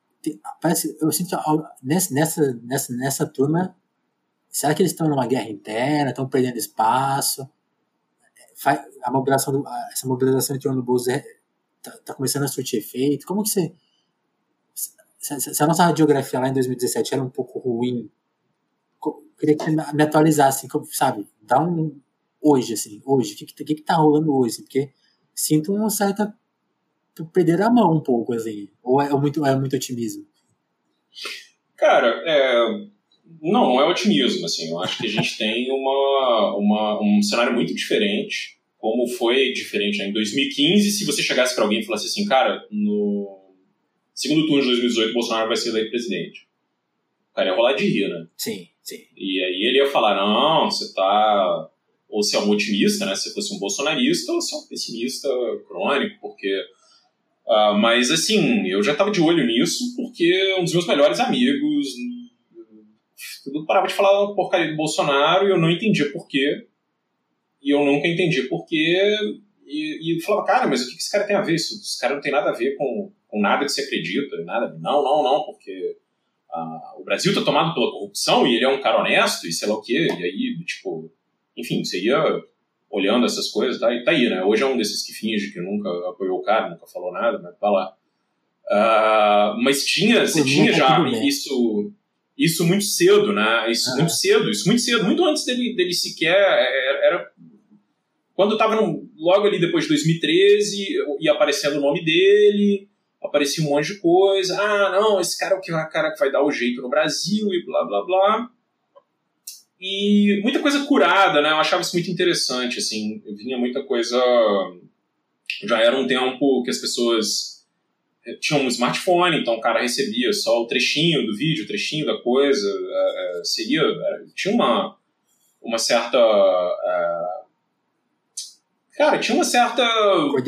A: Parece, eu sinto nessa, nessa, nessa, nessa turma. Será que eles estão numa guerra interna, estão perdendo espaço? A mobilização do, essa mobilização em torno do Bolsonaro está tá começando a surtir efeito? Como que você. Se, a nossa radiografia lá em 2017 era um pouco ruim, queria que me atualizasse, sabe? Dá um. Hoje, assim, hoje, o que, que, que tá rolando hoje? Porque sinto uma certa perder a mão um pouco, assim. Ou é muito, é muito otimismo?
B: Cara, é, não, não é otimismo, assim. Eu acho que a gente tem uma, uma, um cenário muito diferente, como foi diferente né? em 2015, se você chegasse para alguém e falasse assim, cara, no segundo turno de 2018 Bolsonaro vai ser eleito presidente. O cara ia rolar de rir, né?
A: Sim, sim.
B: E aí ele ia falar, não, você tá... Ou se é um otimista, né? Se fosse um bolsonarista, ou se é um pessimista crônico, porque Uh, mas assim, eu já estava de olho nisso porque um dos meus melhores amigos tudo parava de falar porcaria do Bolsonaro e eu não entendia porquê. E eu nunca entendi porquê. E, e eu falava, cara, mas o que esse cara tem a ver? Isso, esse cara não tem nada a ver com, com nada que você acredita. Nada. Não, não, não, porque uh, o Brasil está tomado pela corrupção e ele é um cara honesto e sei lá o quê. E aí, tipo, enfim, você ia olhando essas coisas, tá, tá aí, né? Hoje é um desses que finge que nunca apoiou o cara, nunca falou nada, mas tá lá. Uh, mas tinha, você tinha já isso, isso muito cedo, né? Isso ah. muito cedo, isso muito cedo, muito antes dele, dele sequer. Era, era quando eu tava no, logo ali depois de 2013, ia aparecendo o nome dele, aparecia um monte de coisa. Ah, não, esse cara é o cara que vai dar o jeito no Brasil e blá blá blá. e muita coisa curada, né? Eu achava isso muito interessante, assim, vinha muita coisa. Já era um tempo que as pessoas tinham um smartphone, então o cara recebia só o trechinho do vídeo, o trechinho da coisa, é, seria tinha uma uma certa é, cara tinha uma certa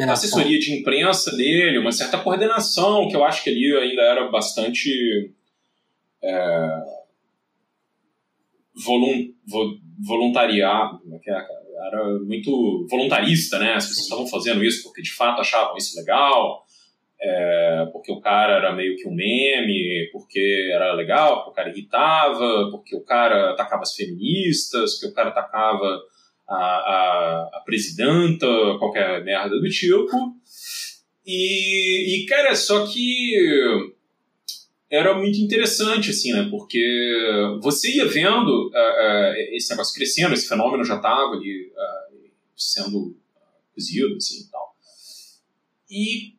B: assessoria de imprensa dele, uma certa coordenação que eu acho que ali ainda era bastante é, volun, voluntariado, é é, era muito voluntarista, né? As pessoas estavam fazendo isso porque de fato achavam isso legal, é, porque o cara era meio que um meme, porque era legal, porque o cara irritava, porque o cara atacava as feministas, porque o cara atacava a, a, a presidenta, qualquer merda do tipo. E, e, cara, só que era muito interessante, assim, né? Porque você ia vendo uh, uh, esse negócio crescendo, esse fenômeno já estava ali uh, sendo cozido, assim, e tal. E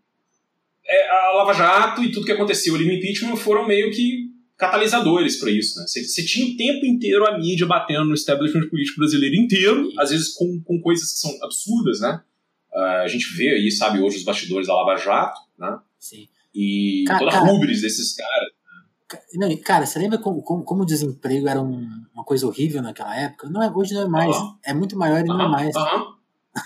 B: a Lava Jato e tudo que aconteceu ali no impeachment foram meio que catalisadores para isso, né? Você, você, tinha o tempo inteiro a mídia batendo no establishment político brasileiro inteiro, às vezes com, com coisas que são absurdas, né? a gente vê aí, sabe, hoje os bastidores da Lava Jato, né?
A: Sim.
B: E cara, toda a rubris desses caras.
A: Não, cara, você lembra como, como, como o desemprego era um, uma coisa horrível naquela época? Não é, hoje não é mais. É muito maior e não é mais.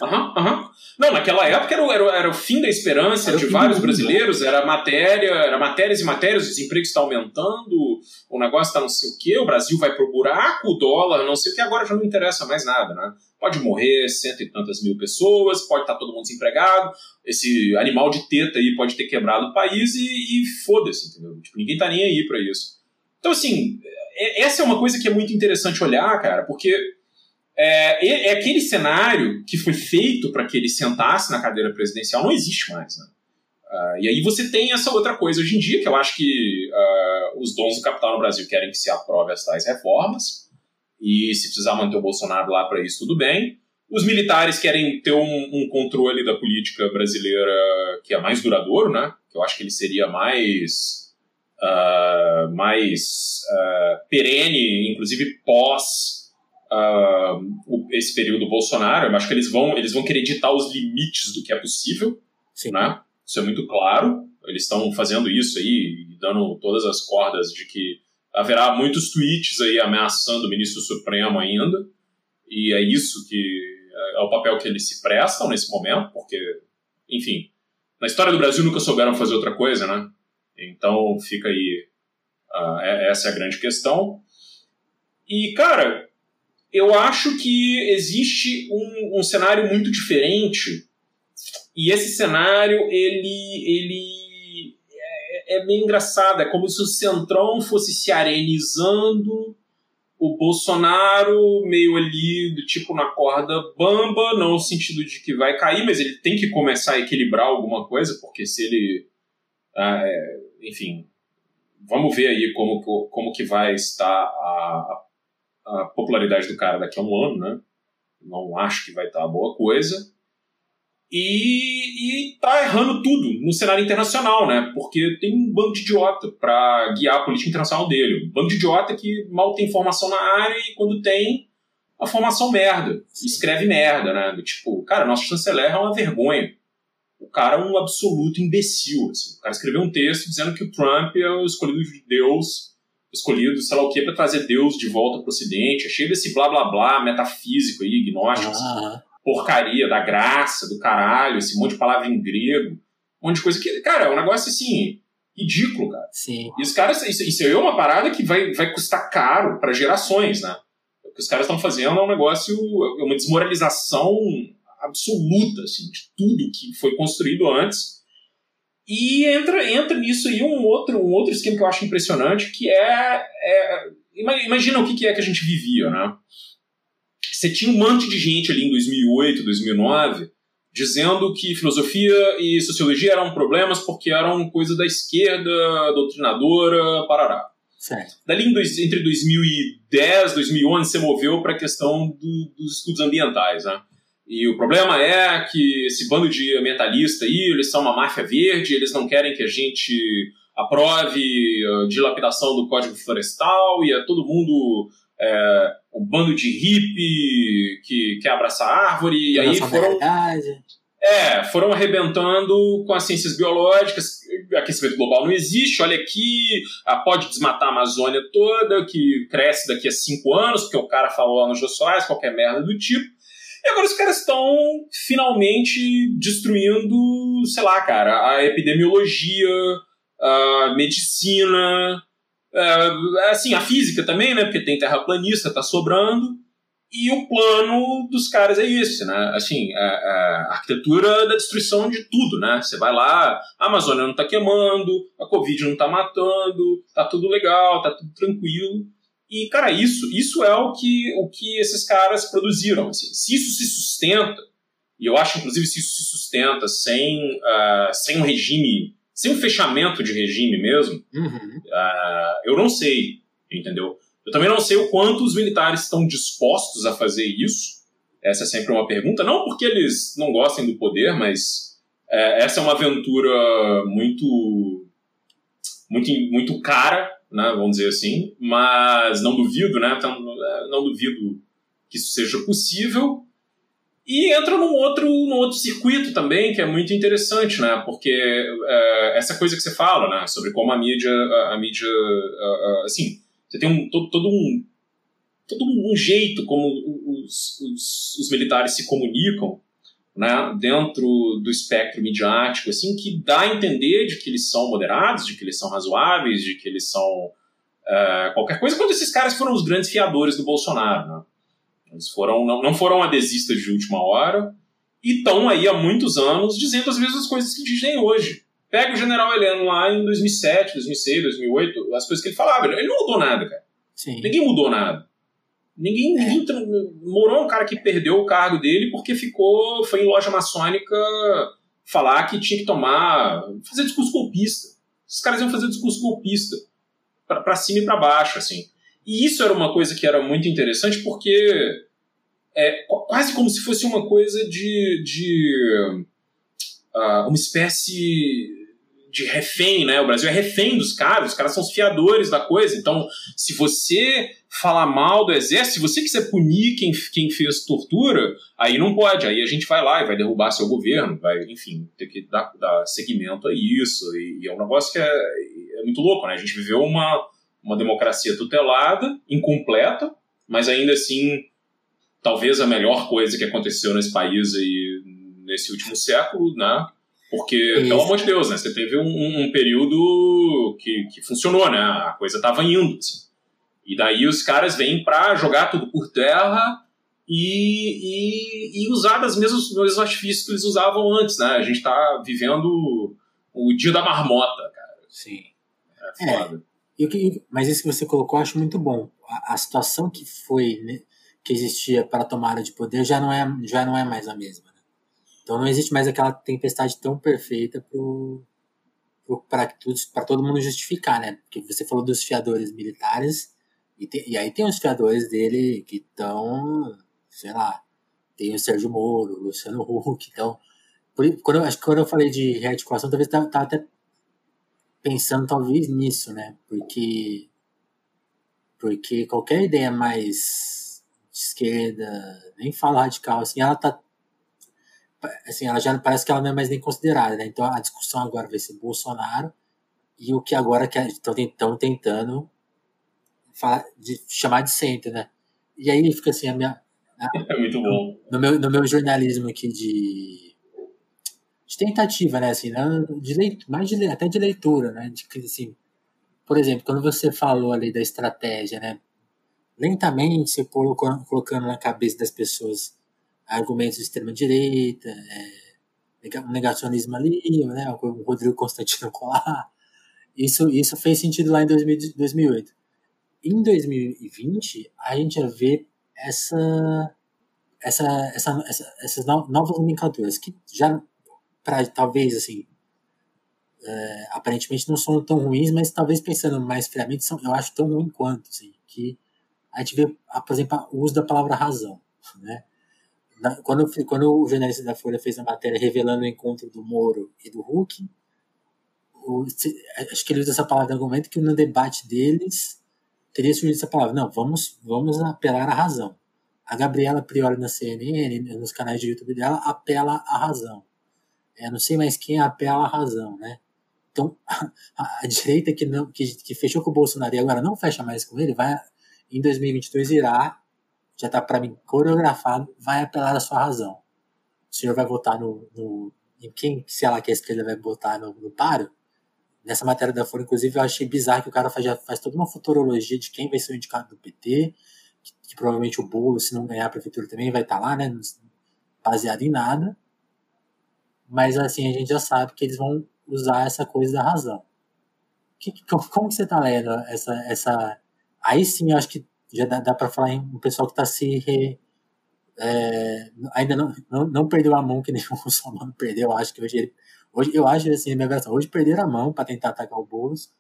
B: Aham, aham. Não, naquela época era, era, era o fim da esperança era de vários brasileiros, era matéria, era matérias e matérias, o desemprego está aumentando, o negócio está não sei o quê, o Brasil vai pro buraco, o dólar, não sei o que, agora já não interessa mais nada, né? Pode morrer cento e tantas mil pessoas, pode estar tá todo mundo desempregado, esse animal de teta aí pode ter quebrado o país e, e foda-se, entendeu? Tipo, ninguém tá nem aí para isso. Então, assim, é, essa é uma coisa que é muito interessante olhar, cara, porque é, é aquele cenário que foi feito para que ele sentasse na cadeira presidencial não existe mais. Né? Uh, e aí você tem essa outra coisa hoje em dia, que eu acho que uh, os donos do capital no Brasil querem que se aprove as tais reformas, e se precisar manter o Bolsonaro lá para isso, tudo bem. Os militares querem ter um, um, controle da política brasileira que é mais duradouro, né? Que eu acho que ele seria mais, uh, mais perene, inclusive pós uh, esse período Bolsonaro. Eu acho que eles vão, eles vão querer ditar os limites do que é possível, Sim. né? Isso é muito claro. Eles estão fazendo isso aí, dando todas as cordas de que haverá muitos tweets aí ameaçando o ministro Supremo ainda. E é isso que é o papel que eles se prestam nesse momento, porque, enfim, na história do Brasil nunca souberam fazer outra coisa, né? Então fica aí. Uh, essa é a grande questão. E, cara, eu acho que existe um, um cenário muito diferente e esse cenário ele ele é, é meio engraçado é como se o centrão fosse se arenizando o Bolsonaro meio ali do tipo na corda bamba não no sentido de que vai cair mas ele tem que começar a equilibrar alguma coisa porque se ele ah, é, enfim vamos ver aí como, como que vai estar a, a popularidade do cara daqui a um ano, né? Não acho que vai estar uma boa coisa. E, e tá errando tudo no cenário internacional, né? Porque tem um bando de idiota para guiar a política internacional dele. Um bando de idiota que mal tem formação na área e quando tem, a formação merda. Escreve merda, né? Tipo, cara, nosso chanceler é uma vergonha. O cara é um absoluto imbecil. Assim. O cara escreveu um texto dizendo que o Trump é o escolhido de Deus escolhido, sei lá o que, para trazer Deus de volta para o Ocidente. É cheio desse blá blá blá metafísico aí, gnóstico, ah. porcaria da graça, do caralho, esse monte de palavra em grego, um monte de coisa que, cara, é um negócio assim, ridículo, cara.
A: Sim.
B: E os caras, isso, isso aí é uma parada que vai, vai custar caro para gerações, né? O que os caras estão fazendo é um negócio, é uma desmoralização absoluta, assim, de tudo que foi construído antes e entra, entra nisso aí um outro, um outro esquema que eu acho impressionante, que é, é imagina o que, é que a gente vivia, né? Você tinha um monte de gente ali em 2008, 2009, dizendo que filosofia e sociologia eram problemas porque eram coisa da esquerda, doutrinadora, parará.
A: Certo.
B: Dali entre 2010 e 2011 você moveu para a questão do, dos estudos ambientais, né? E o problema é que esse bando de ambientalista aí, eles são uma máfia verde, eles não querem que a gente aprove a dilapidação do Código Florestal e é todo mundo é, um bando de hippie que quer abraçar a árvore, e aí foram. É, foram arrebentando com as ciências biológicas. Aquecimento global não existe, olha aqui, ah, pode desmatar a Amazônia toda, que cresce daqui a cinco anos, porque o cara falou lá nos Jô Soares, qualquer merda do tipo. E agora os caras estão finalmente destruindo, sei lá, cara, a epidemiologia, a medicina, a, assim, a física também, né? Porque tem terraplanista, tá sobrando. E o plano dos caras é esse, né? Assim, a, a, arquitetura da destruição de tudo, né? Você vai lá, a Amazônia não tá queimando, a Covid não tá matando, tá tudo legal, tá tudo tranquilo. E, cara, isso, isso é o que, o que esses caras produziram. Assim. Se isso se sustenta, e eu acho, inclusive, se isso se sustenta sem, uh, sem um regime, sem um fechamento de regime mesmo, uhum. uh, eu não sei, entendeu? Eu também não sei o quanto os militares estão dispostos a fazer isso. Essa é sempre uma pergunta. Não porque eles não gostem do poder, mas é, essa é uma aventura muito, muito, muito cara, né, vamos dizer assim. Mas não duvido, né? Então, é, não duvido que isso seja possível. E entra num outro, num outro circuito também, que é muito interessante, né? Porque é, essa coisa que você fala, né? Sobre como a mídia, a, a mídia, a, a, assim, você tem um, todo, todo um todo um jeito como os, os, os, militares se comunicam né, dentro do espectro midiático, assim, que dá a entender de que eles são moderados, de que eles são razoáveis, de que eles são uh, qualquer coisa, quando esses caras foram os grandes fiadores do Bolsonaro. Né? Eles foram, não, não foram adesistas de última hora e estão aí há muitos anos dizendo as mesmas coisas que dizem hoje. Pega o general Heleno lá em 2007, 2006, 2008, as coisas que ele falava. Ele não mudou nada, cara. Sim. Ninguém mudou nada. Ninguém, é. ninguém morou um cara que perdeu o cargo dele porque ficou, foi em loja maçônica falar que tinha que tomar, fazer discurso golpista. Os caras iam fazer discurso golpista para cima e para baixo, assim. E isso era uma coisa que era muito interessante porque é quase como se fosse uma coisa de, de uh, uma espécie de refém, né? O Brasil é refém dos caras, os caras são os fiadores da coisa. Então, se você falar mal do exército, se você quiser punir quem, quem fez tortura, aí não pode. Aí a gente vai lá e vai derrubar seu governo, vai, enfim, ter que dar, dar seguimento a isso. E, e é um negócio que é, é, muito louco, né? A gente viveu uma, uma democracia tutelada, incompleta, mas ainda assim, talvez a melhor coisa que aconteceu nesse país aí nesse último século, né? Porque, Isso. pelo amor de Deus, né? Você teve um, um, período que, que funcionou, né? A coisa tava indo, assim. E daí os caras vêm para jogar tudo por terra e, e, e usar das mesmos, mesmos artifícios que eles usavam antes, né? A gente tá vivendo o dia da marmota, cara.
A: Sim.
B: É, foda. É,
A: eu, mas isso que você colocou eu acho muito bom. A, a situação que foi, né, que existia para a tomada de poder já não é, já não é mais a mesma. Então não existe mais aquela tempestade tão perfeita para todo mundo justificar, né? Porque você falou dos fiadores militares, e, tem, e aí tem os fiadores dele que estão, sei lá, tem o Sérgio Moro, o Luciano Huck, então. Por, quando, acho que quando eu falei de rearticulação, talvez estava até pensando talvez nisso, né? Porque, porque qualquer ideia mais de esquerda, nem fala radical, assim, ela tá assim, ela já parece que ela não é mais nem considerada, né? Então a discussão agora vai ser Bolsonaro e o que agora que estão tentando falar, de, chamar de centro, né? E aí fica assim, a minha. A,
B: é muito bom.
A: No meu, no meu jornalismo aqui de, de tentativa, né? Assim, né? de leitura, mais de, até de leitura, né? De, assim, por exemplo, quando você falou ali da estratégia, né? Lentamente você colocando, colocando na cabeça das pessoas argumentos de extrema-direita, é, negacionismo ali, né, o Rodrigo Constantino colar. Isso, isso fez sentido lá em 2000, 2008. Em 2020, a gente já vê essa, essa, essa, essa essas novas nomenclaturas que já, talvez, assim, é, aparentemente não são tão ruins, mas talvez pensando mais friamente, são, eu acho tão ruim quanto, assim, que a gente vê, por exemplo, o uso da palavra razão, né? na, quando, quando o jornalista da Folha fez a matéria revelando o encontro do Moro e do Hulk, o, acho que ele usa essa palavra argumento que no debate deles teria surgido essa palavra. Não, vamos, vamos apelar à razão. A Gabriela Priori na CNN, nos canais de YouTube dela, apela à razão. É, não sei mais quem apela à razão, né? Então, a, a direita que, não, que, que fechou com o Bolsonaro e agora não fecha mais com ele, vai em 2022 irá, já está para mim coreografado, vai apelar à sua razão. O senhor vai votar no, no em quem, sei lá, que a esquerda vai votar no, no paro? Nessa matéria da Folha, inclusive, eu achei bizarro que o cara faz, já faz toda uma futurologia de quem vai ser o indicado do PT, que, que provavelmente o Bolo, se não ganhar a prefeitura, também vai estar tá lá, né? Baseado em nada. Mas assim, a gente já sabe que eles vão usar essa coisa da razão. Que, como, que você tá lendo essa, essa. Aí sim, eu acho que já dá, dá para falar em um pessoal que está se re, é, ainda não, não, não, perdeu a mão que nem o Bolsonaro perdeu. Eu acho que hoje ele, hoje eu acho assim, minha versão, hoje perderam a mão para tentar atacar o Boulos,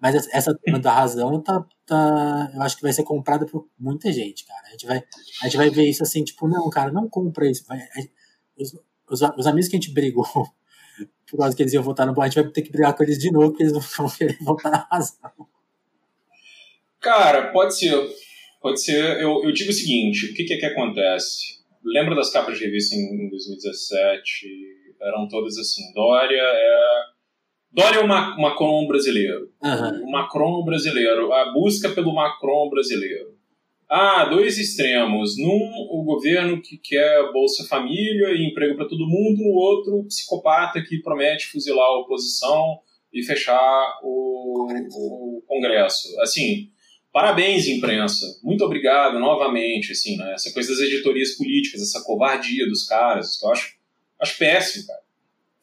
A: mas essa da razão tá, tá, eu acho que vai ser comprada por muita gente, cara. A gente vai, a gente vai ver isso assim, tipo, não, cara, não compra isso. Vai, os, os, os amigos que a gente brigou por causa que eles iam votar no Bolsonaro, a gente vai ter que brigar com eles de novo, porque eles não vão querer votar na razão.
B: Cara, pode ser. Pode ser. Eu, eu digo o seguinte: o que, que é que acontece? Lembra das capas de revista em 2017? Eram todas assim: Dória é. Dória é o Macron brasileiro. Uhum. O Macron brasileiro. A busca pelo Macron brasileiro. Ah, dois extremos. Num, o governo que quer Bolsa Família e emprego para todo mundo. No outro, o psicopata que promete fuzilar a oposição e fechar o, o Congresso. Assim, Parabéns, imprensa. Muito obrigado novamente, assim, né? Essa coisa das editorias políticas, essa covardia dos caras, eu acho, acho péssimo, cara.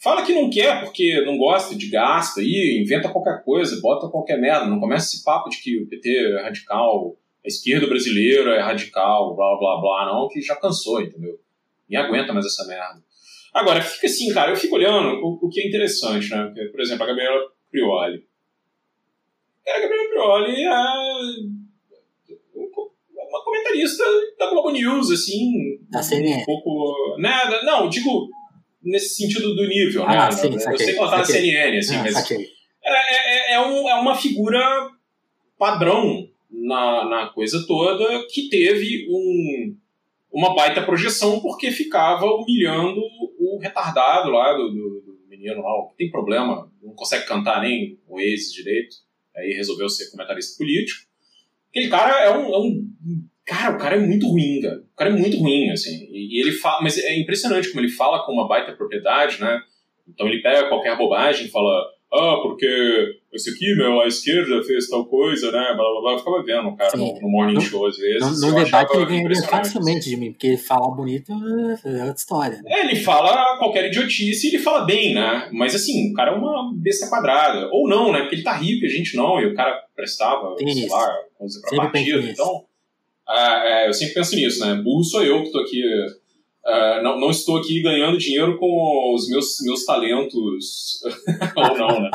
B: Fala que não quer porque não gosta de gasta aí, inventa qualquer coisa, bota qualquer merda. Não começa esse papo de que o PT é radical, a esquerda brasileira é radical, blá blá blá, não, que já cansou, entendeu? Nem aguenta mais essa merda. Agora, fica assim, cara, eu fico olhando o, o que é interessante, né? Porque, por exemplo, a Gabriela Prioli Cara, Gabriel Prioli é uma comentarista da Globo News, assim.
A: Da CNN.
B: Um pouco. Né, não, digo nesse sentido do nível, ah, né? Sim, eu sei tá na CNN, assim, ah, mas. É, é, é, um, é uma figura padrão na, na coisa toda que teve um, uma baita projeção porque ficava humilhando o retardado lá do, do, do menino lá, que tem problema, não consegue cantar nem o ex direito aí resolveu ser comentarista político. Aquele cara é um, é um, Cara, o cara é muito ruim, cara. O cara é muito ruim, assim. E, e ele fala. Mas é impressionante como ele fala com uma baita propriedade, né? Então ele pega qualquer bobagem e fala ah, porque esse aqui, meu, a esquerda fez tal coisa, né? Blá blá blá. Eu ficava vendo o cara no, no, morning show às vezes.
A: No, no debate ele ganharia facilmente de mim, porque ele fala bonito é outra história. Né?
B: É, ele fala qualquer idiotice e ele fala bem, né? Mas assim, o cara é uma besta quadrada. Ou não, né? Porque ele tá rico e a gente não, e o cara prestava, Tem sei isso. lá, coisa pra partido. Então, é, é, eu sempre penso nisso, né? Burro sou eu que tô aqui Uh, não, não, estou aqui ganhando dinheiro com os meus, meus talentos, ou não, né?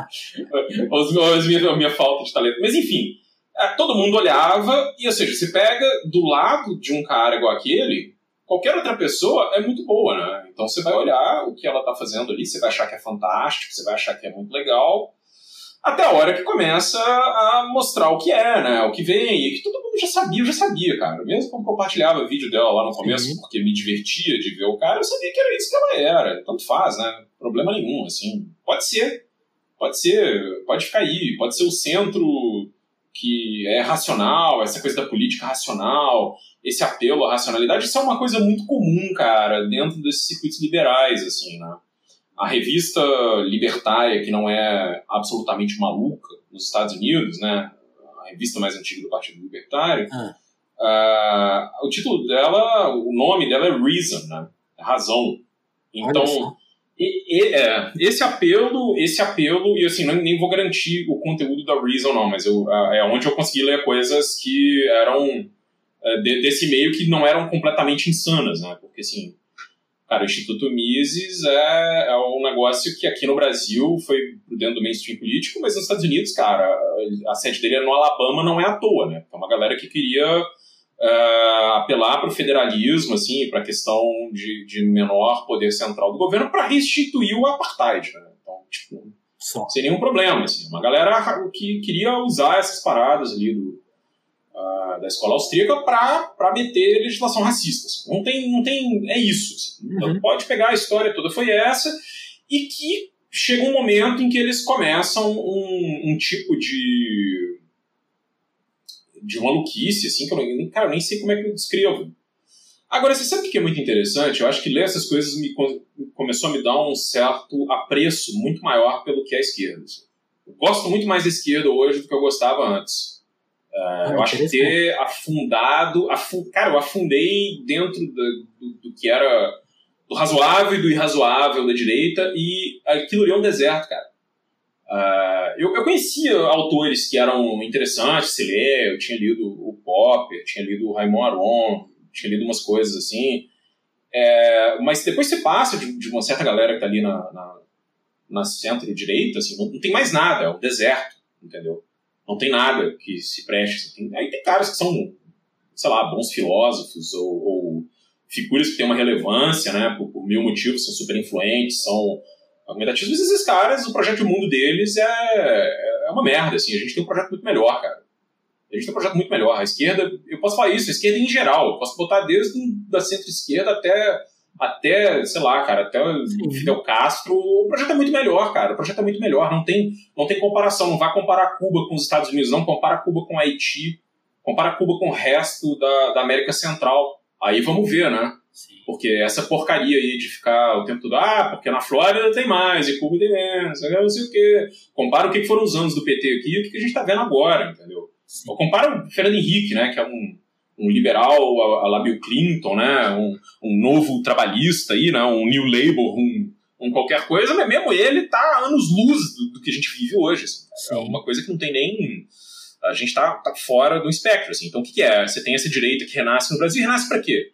B: os, os, minha, a minha falta de talento. Mas enfim, uh, todo mundo olhava, e ou seja, você pega do lado de um cara igual aquele, qualquer outra pessoa é muito boa, né? Então você vai olhar o que ela está fazendo ali, você vai achar que é fantástico, você vai achar que é muito legal, até a hora que começa a mostrar o que é, né? O que vem, e que todo mundo já sabia, eu já sabia, cara. Mesmo quando compartilhava vídeo dela lá no começo, Sim. porque me divertia de ver o cara, eu sabia que era isso que ela era. Tanto faz, né? Problema nenhum, assim. Pode ser. Pode ser, pode ficar aí, pode ser o centro que é racional, essa coisa da política racional, esse apelo à racionalidade, isso é uma coisa muito comum, cara, dentro desses circuitos liberais, assim, né? A revista libertária, que não é absolutamente maluca, nos Estados Unidos, né? A revista mais antiga do Partido Libertário. Ah. Uh, o título dela, o nome dela é Reason, né? É razão. Então, e, e, é, esse apelo, esse apelo, e assim, nem vou garantir o conteúdo da Reason, não, mas eu, é onde eu consegui ler coisas que eram é, de, desse meio que não eram completamente insanas, né? Porque assim Cara, o Instituto Mises é, é um negócio que aqui no Brasil foi dentro do mainstream político, mas nos Estados Unidos, cara, a sede dele é no Alabama, não é à toa, né? É uma galera que queria uh, apelar para o federalismo, assim, para a questão de, de menor poder central do governo para restituir o apartheid, né? Então, tipo, Só. sem nenhum problema, assim. Uma galera que queria usar essas paradas ali do, uh, da escola austríaca para meter legislação racista. Assim. Não tem, não tem, é isso. Assim. Uhum. Então, pode pegar a história toda foi essa e que chega um momento em que eles começam um, um tipo de de maluquice, assim, que eu nem, cara, eu nem sei como é que eu descrevo. Agora, você sabe o que é muito interessante? Eu acho que ler essas coisas me começou a me dar um certo apreço muito maior pelo que é a esquerda. Assim. Eu gosto muito mais da esquerda hoje do que eu gostava antes. Uh, ah, eu acho que ter afundado. Afund... Cara, eu afundei dentro do, do, do, que era do razoável e do irrazoável da direita e aquilo ali é um deserto, cara. Uh, eu, eu, conhecia autores que eram interessantes se ler, eu tinha lido o Popper, tinha lido o Raymond Aron, tinha lido umas coisas assim. É, mas depois você passa de, de, uma certa galera que tá ali na, na, na centro-direita, assim, não, não, tem mais nada, é um deserto, entendeu? Não tem nada que se preste. Assim. Tem, aí tem caras que são, sei lá, bons filósofos ou, ou figuras que têm uma relevância, né, por, por mil motivos, são super influentes, são argumentativos, mas esses caras, o projeto de mundo deles é, é uma merda, assim, a gente tem um projeto muito melhor, cara. A gente tem um projeto muito melhor. A esquerda, eu posso falar isso, a esquerda em geral, eu posso botar desde da centro-esquerda até, até, sei lá, cara, até Sim. Fidel Castro, o projeto é muito melhor, cara, o projeto é muito melhor, não tem, não tem comparação, não vai comparar Cuba com os Estados Unidos, não compara Cuba com Haiti, compara Cuba com o resto da, da América Central. Aí vamos ver, né? Sim. Porque essa porcaria aí de ficar o tempo todo, ah, porque na Flórida tem mais, e Cuba tem menos, não sei o quê. Compara o que foram os anos do PT aqui e o que a gente está vendo agora, entendeu? Sim. Eu comparo o Fernando Henrique, né, que é um, um liberal a, a la Bill Clinton, né, um, um novo trabalhista aí, né, um New Labour, um, um qualquer coisa, mas mesmo ele tá anos-luz do, do, que a gente vive hoje. Assim, é uma coisa que não tem nem... A gente tá, tá fora do espectro, assim. Então o que, que é? Você tem essa direita que renasce no Brasil, renasce para quê?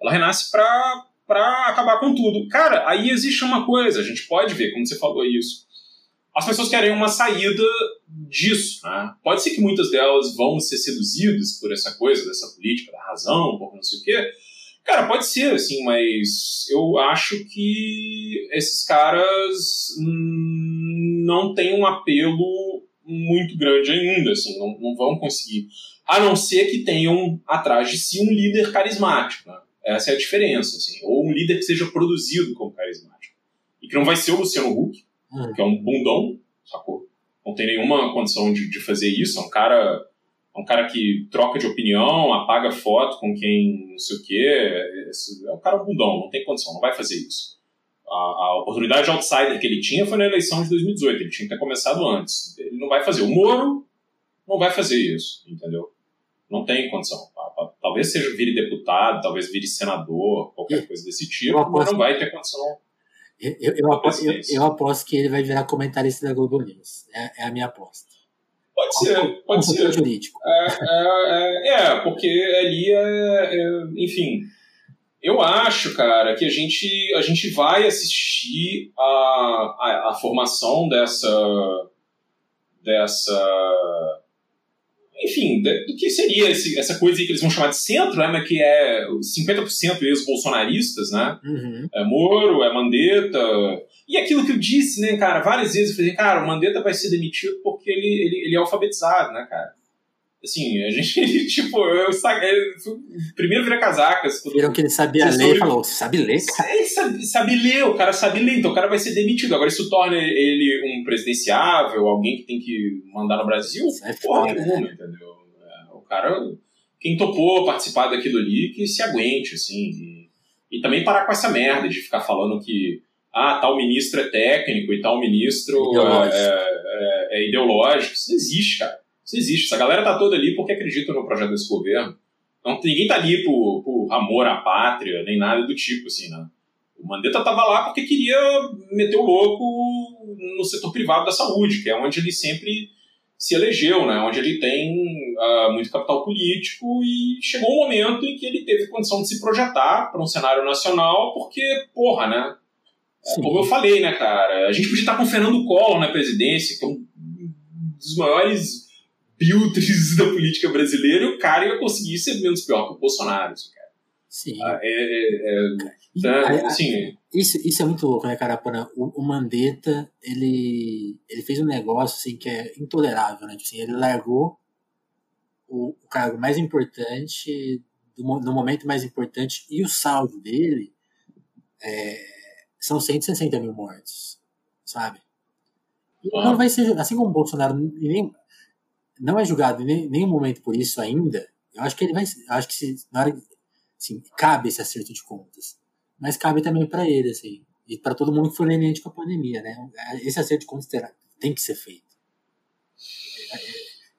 B: Ela renasce para para acabar com tudo. Cara, aí existe uma coisa, a gente pode ver, como você falou isso. As pessoas querem uma saída disso. Né? Pode ser que muitas delas vão ser seduzidas por essa coisa, dessa política da razão, por não sei o quê. Cara, pode ser, assim, mas eu acho que esses caras não têm um apelo muito grande ainda, assim, não, não vão conseguir. A não ser que tenham atrás de si um líder carismático. Né? Essa é a diferença, assim. Ou um líder que seja produzido como carismático. E que não vai ser o Luciano Huck, hum. que é um bundão, sacou? Não tem nenhuma condição de, de fazer isso. É um cara é um cara que troca de opinião, apaga foto com quem não sei o quê. É um cara bundão, não tem condição, não vai fazer isso. A, a, oportunidade de outsider que ele tinha foi na eleição de 2018, ele tinha que ter começado antes. Ele não vai fazer. O Moro não vai fazer isso, entendeu? Não tem condição. Talvez seja vire deputado, talvez vire senador, qualquer coisa desse tipo, mas não vai ter condição.
A: Eu, eu, eu, aposto, eu, aposto, que ele vai virar comentarista da Globo News. É, é a minha aposta.
B: Pode ser, pode ser.
A: jurídico.
B: É, é, é, é, porque ali é, é, Enfim, eu acho, cara, que a gente, a gente vai assistir a, a, a formação dessa. dessa enfim, do que seria esse, essa coisa que eles vão chamar de centro, né, mas que é 50% ex-bolsonaristas, né? Uhum. É Moro, é Mandetta. E aquilo que eu disse, né, cara, várias vezes eu falei, cara, o Mandetta vai ser demitido porque ele, ele, ele é alfabetizado, né, cara? Assim, a gente, tipo, eu, eu primeiro vira casacas.
A: Viram que ele sabia ler sobre... falou, você sabe ler?
B: Cara? Ele sabe, sabe ler, o cara sabe ler, então o cara vai ser demitido. Agora isso torna ele um presidenciável, alguém que tem que mandar no Brasil? É porra nenhuma, né? entendeu? É, o cara, quem topou participar daquilo ali, que se aguente, assim. E, e também parar com essa merda de ficar falando que ah, tal ministro é técnico e tal ministro ideológico. É, é, é, ideológico. Isso não existe, cara. Isso existe. Essa galera tá toda ali porque acredita no projeto desse governo. Não, ninguém tá ali por, por amor à pátria, nem nada do tipo, assim, né? O Mandetta tava lá porque queria meter o louco no setor privado da saúde, que é onde ele sempre se elegeu, né? Onde ele tem uh, muito capital político e chegou um momento em que ele teve condição de se projetar para um cenário nacional, porque, porra, né? Sim. Como eu falei, né, cara? A gente podia estar com o Fernando Collor na presidência, que é um dos maiores biltres da política brasileira, e o cara ia conseguir ser menos pior que o Bolsonaro. Assim, cara.
A: Sim.
B: Ah, é, é, é, tá, assim,
A: isso, isso é muito louco, né, cara? O, o Mandetta, ele, ele fez um negócio assim, que é intolerável, né? Tipo assim, ele largou o, o cargo mais importante, do, no momento mais importante, e o saldo dele é, são 160 mil mortos, sabe? Ah. Não vai ser, assim como o Bolsonaro nem, não é julgado em nenhum momento por isso ainda, eu acho que ele vai, acho que se, na hora, assim, cabe esse acerto de contas, mas cabe também para ele, assim, e para todo mundo que foi leniente com a pandemia, né? Esse acerto de contas terá, tem que ser feito.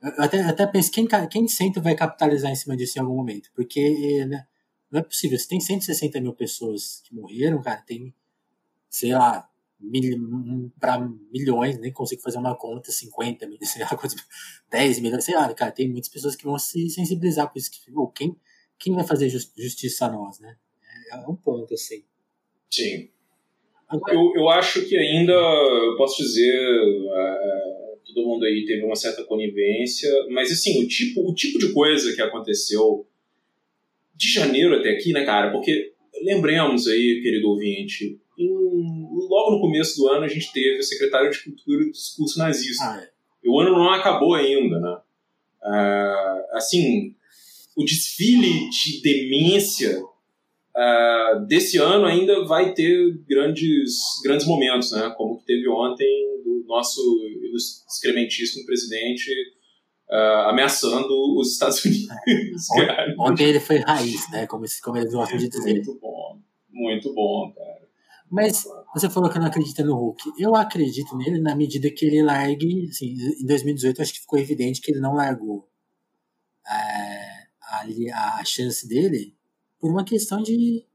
A: Eu até, até penso, quem, quem sempre vai capitalizar em cima disso em algum momento? Porque né, não é possível. Se tem 160 mil pessoas que morreram, cara, tem, sei lá, mil, para milhões, nem consigo fazer uma conta, 50 mil, sei lá, 10 milhões, sei lá, cara, tem muitas pessoas que vão se sensibilizar com isso. Que, ou quem, quem vai fazer justiça a nós, né? É, é um ponto, assim.
B: Sim. Agora, eu, eu acho que ainda, eu posso dizer, uh, todo mundo aí teve uma certa conivência, mas assim, o tipo, o tipo de coisa que aconteceu de janeiro até aqui, né, cara? Porque lembremos aí, querido ouvinte, em, logo no começo do ano a gente teve o secretário de Cultura do discurso nazista. Ah, é. O ano não acabou ainda, né? Uh, assim, o desfile de demência uh, desse ano ainda vai ter grandes, grandes momentos, né? Como que teve ontem do nosso excrementíssimo presidente uh, ameaçando os Estados Unidos.
A: É. Ontem ele foi raiz, né? Como, como eles gostam de dizer.
B: Muito bom, muito bom, cara.
A: Mas você falou que não acredita no Hulk. Eu acredito nele na medida que ele largue. Assim, em 2018, acho que ficou evidente que ele não largou é, a, a chance dele por uma questão de.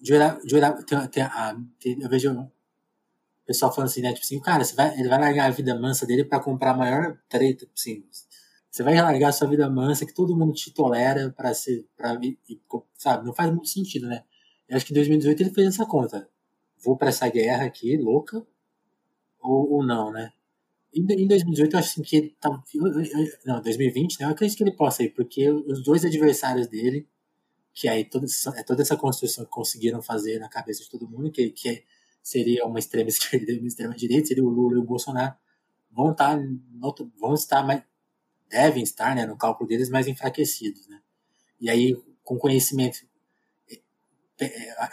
A: de olhar. De olhar tem, tem, a, eu vejo o pessoal falando assim, né? Tipo assim, cara, vai, ele vai largar a vida mansa dele para comprar a maior treta possível. Você vai largar a sua vida mansa, que todo mundo te tolera para ser. Pra, e, sabe? Não faz muito sentido, né? Eu acho que em 2018 ele fez essa conta. Vou para essa guerra aqui, louca, ou, ou não, né? Em, em 2018 eu acho assim, que ele tá. Não, 2020, né? Eu acredito que ele possa ir, porque os dois adversários dele, que aí toda, é toda essa construção que conseguiram fazer na cabeça de todo mundo, que, que seria uma extrema esquerda e uma extrema direita, seria o Lula e o Bolsonaro, vão estar, vão estar mais devem estar, né, no cálculo deles, mais enfraquecidos, né? E aí, com conhecimento,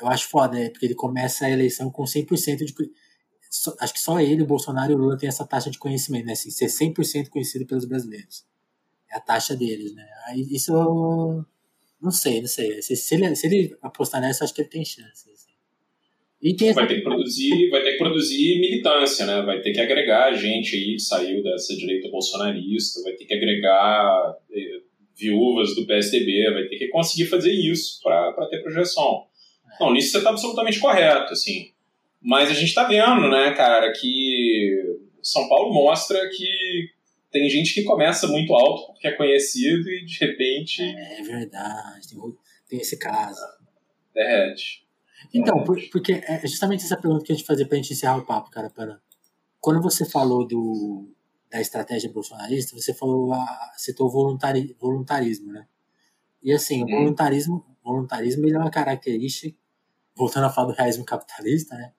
A: eu acho foda, né, porque ele começa a eleição com 100% de... Acho que só ele, o Bolsonaro e o Lula têm essa taxa de conhecimento, né? Assim, ser 100% conhecido pelos brasileiros. É a taxa deles, né? Isso, não sei, não sei. Se, se, ele, se ele apostar nessa, acho que ele tem chance. Assim.
B: E tem vai ter que produzir, vai ter que produzir militância, né? Vai ter que agregar gente aí que saiu dessa direita bolsonarista, vai ter que agregar eh, viúvas do PSDB, vai ter que conseguir fazer isso para ter projeção. Então, nisso você está absolutamente correto, assim. Mas a gente está vendo, né, cara, que São Paulo mostra que tem gente que começa muito alto porque é conhecido e de repente.
A: É verdade, tem, tem esse caso.
B: Derrete.
A: Então, por, porque é justamente essa pergunta que a gente fazia pra gente encerrar o papo, cara. Para... Quando você falou do, da estratégia bolsonarista, você falou, a, citou voluntari, voluntarismo, né? E assim, hum. o voluntarismo, voluntarismo ele é uma característica, voltando a falar do realismo capitalista, né?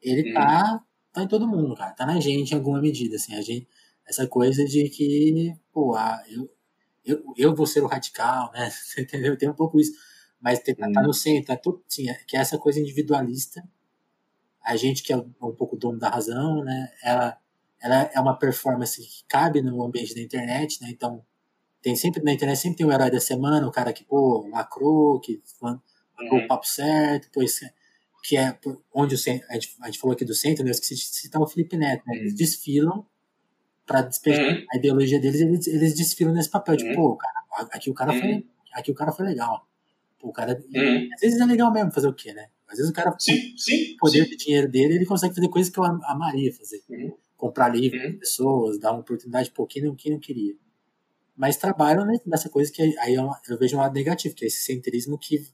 A: Ele hum. tá, tá em todo mundo, cara. Tá na gente em alguma medida, assim. A gente, essa coisa de que, pô, ah, eu, eu, eu vou ser o radical, né? Entendeu? Tem um pouco isso mas tá, tá no centro, tá tudo, sim, é, que é essa coisa individualista. A gente que é um pouco dono da razão, né? Ela, ela é uma performance que cabe no ambiente da internet, né? Então, tem sempre na internet sempre tem o herói da semana, o cara que pô, lacrou, que uhum. o papo certo, pois que é onde o centro, a gente, a gente falou aqui do centro, né? Eu esqueci de citar o Felipe Neto, né? Eles uhum. desfilam para despejar uhum. a ideologia deles, eles, eles desfilam nesse papel, tipo, uhum. pô, cara, aqui o cara foi, uhum. aqui o cara foi legal. O cara, às vezes é legal mesmo fazer o quê, né? Às vezes o cara,
B: sim, sim,
A: poder
B: sim.
A: de dinheiro dele, ele consegue fazer coisas que eu amaria fazer. Uhum. Comprar livro uhum. pessoas, dar uma oportunidade para quem não, quem não queria. Mas trabalham nessa coisa que aí eu, eu, vejo um lado negativo, que é esse centrismo que,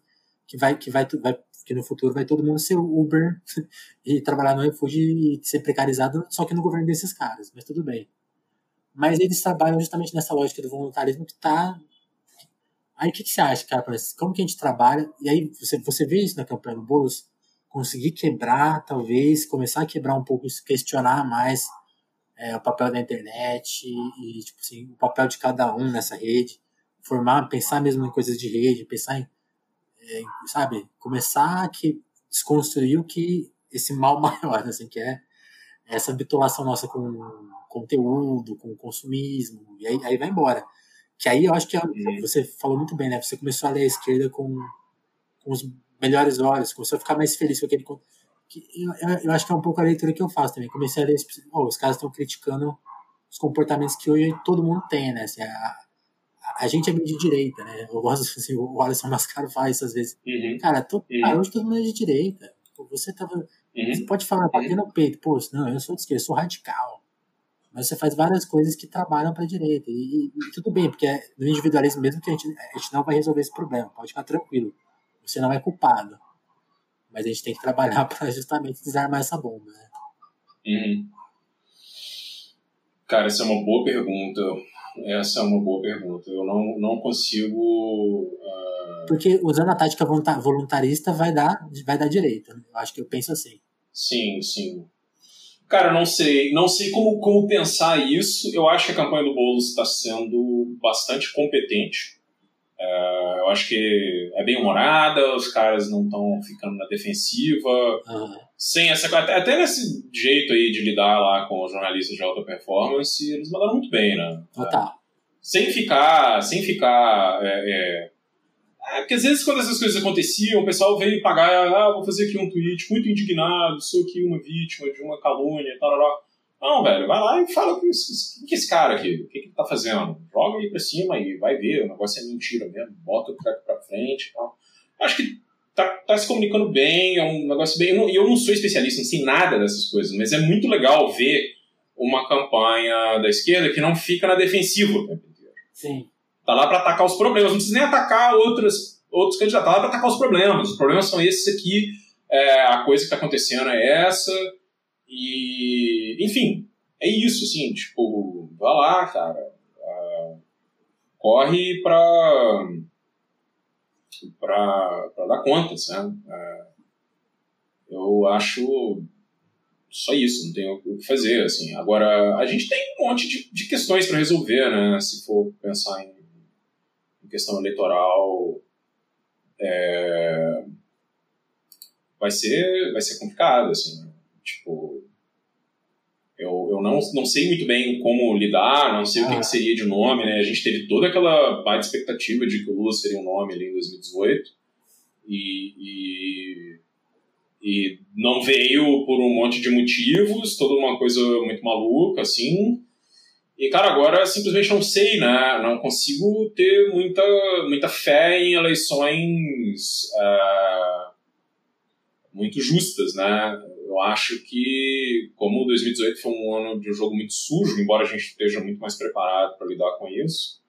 A: que, vai, que, vai, vai, que no futuro vai todo mundo ser Uber e trabalhar no refúgio e ser precarizado, só que no governo desses caras, mas tudo bem. Mas eles trabalham justamente nessa lógica do voluntarismo que está Aí o que, que, você acha, cara? Como que a gente trabalha? E aí você, você vê isso na campanha do Boulos? Conseguir quebrar, talvez, começar a quebrar um pouco isso, questionar mais é, o papel da internet e, tipo assim, o papel de cada um nessa rede, formar, pensar mesmo em coisas de rede, pensar em, é, sabe, começar a que desconstruir o que esse mal maior, assim, que é essa bitulação nossa com conteúdo, com consumismo, e aí, aí vai embora. Que aí eu acho que é, você falou muito bem, né? Você começou a ler a esquerda com, com os melhores olhos, começou a ficar mais feliz com aquele. Que eu, eu, acho que é um pouco a leitura que eu faço também. Comecei a ler, oh, os caras estão criticando os comportamentos que hoje todo mundo tem, né? Assim, a, a gente é meio de direita, né? Eu gosto, assim, o Alisson Mascaro faz isso às vezes. Uhum. Cara, tô, uhum. cara, hoje todo mundo é de direita. Você tava. Uhum. Você pode falar, bater no peito, pô, não, eu sou de esquerda, eu sou radical. Mas você faz várias coisas que trabalham para a direita. E, e, tudo bem, porque é no individualismo mesmo que a gente, a gente não vai resolver esse problema. Pode ficar tranquilo. Você não é culpado. Mas a gente tem que trabalhar para justamente desarmar essa bomba. Né?
B: Uhum. Cara, essa é uma boa pergunta. Essa é uma boa pergunta. Eu não, não consigo. Uh...
A: Porque usando a tática voluntarista vai dar, vai dar direito. Né? Eu acho que eu penso assim.
B: Sim, sim. Cara, não sei. Não sei como, como pensar isso. Eu acho que a campanha do Boulos está sendo bastante competente. É, eu acho que é bem humorada, os caras não estão ficando na defensiva. Uhum. Sem essa, até, até nesse jeito aí de lidar lá com os jornalistas de alta performance, eles mandaram muito bem, né?
A: Total.
B: Sem ficar. Sem ficar. É, é, é, porque às vezes quando essas coisas aconteciam, o pessoal veio pagar, ah, vou fazer aqui um tweet muito indignado, sou aqui uma vítima de uma calúnia, tal, tal, Não, velho, vai lá e fala o que, que, esse cara aqui, o que, que ele tá fazendo? Joga aí pra cima e vai ver, o negócio é mentira mesmo, bota o cara pra frente e tal. Acho que tá, tá se comunicando bem, é um negócio bem. E eu, eu não sou especialista, não sei nada dessas coisas, mas é muito legal ver uma campanha da esquerda que não fica na defensiva o tempo inteiro.
A: Sim.
B: Tá lá para atacar os problemas, não precisa nem atacar outras, outros candidatos, tá lá para atacar os problemas. Os problemas são esses aqui, é, a coisa que está acontecendo é essa, e. Enfim, é isso, assim, tipo, vai lá, cara. Uh, corre para para dar contas, né? Uh, eu acho só isso, não tem o que fazer, assim. Agora, a gente tem um monte de, de questões para resolver, né? Se for pensar em questão eleitoral é, vai ser vai ser complicado assim né? tipo eu, eu não, não sei muito bem como lidar não sei ah. o que, que, ah. seria de nome né a gente teve toda aquela baita expectativa de que o Lula seria um nome ali em 2018 e, e e não veio por um monte de motivos toda uma coisa muito maluca assim e, cara, agora simplesmente não sei, né? Não consigo ter muita, muita fé em eleições uh, muito justas, né? Eu acho que, como 2018 foi um ano de um jogo muito sujo, embora a gente esteja muito mais preparado para lidar com isso,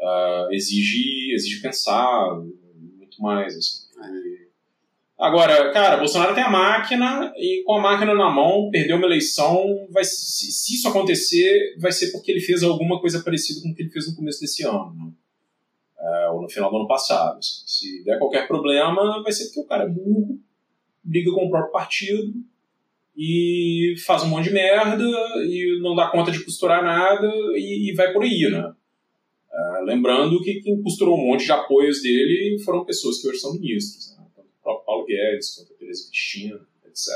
B: uh, exige, exige pensar muito mais, assim. Agora, cara, Bolsonaro tem a máquina e com a máquina na mão, perdeu uma eleição. Vai, se, se isso acontecer, vai ser porque ele fez alguma coisa parecida com o que ele fez no começo desse ano, né? é, ou no final do ano passado. Se der qualquer problema, vai ser porque o cara é burro, briga com o próprio partido e faz um monte de merda e não dá conta de costurar nada e, e vai por aí, né? É, lembrando que quem costurou um monte de apoios dele foram pessoas que hoje são ministros. Né? próprio Paulo Guedes, quanto a Teresa Cristina, etc.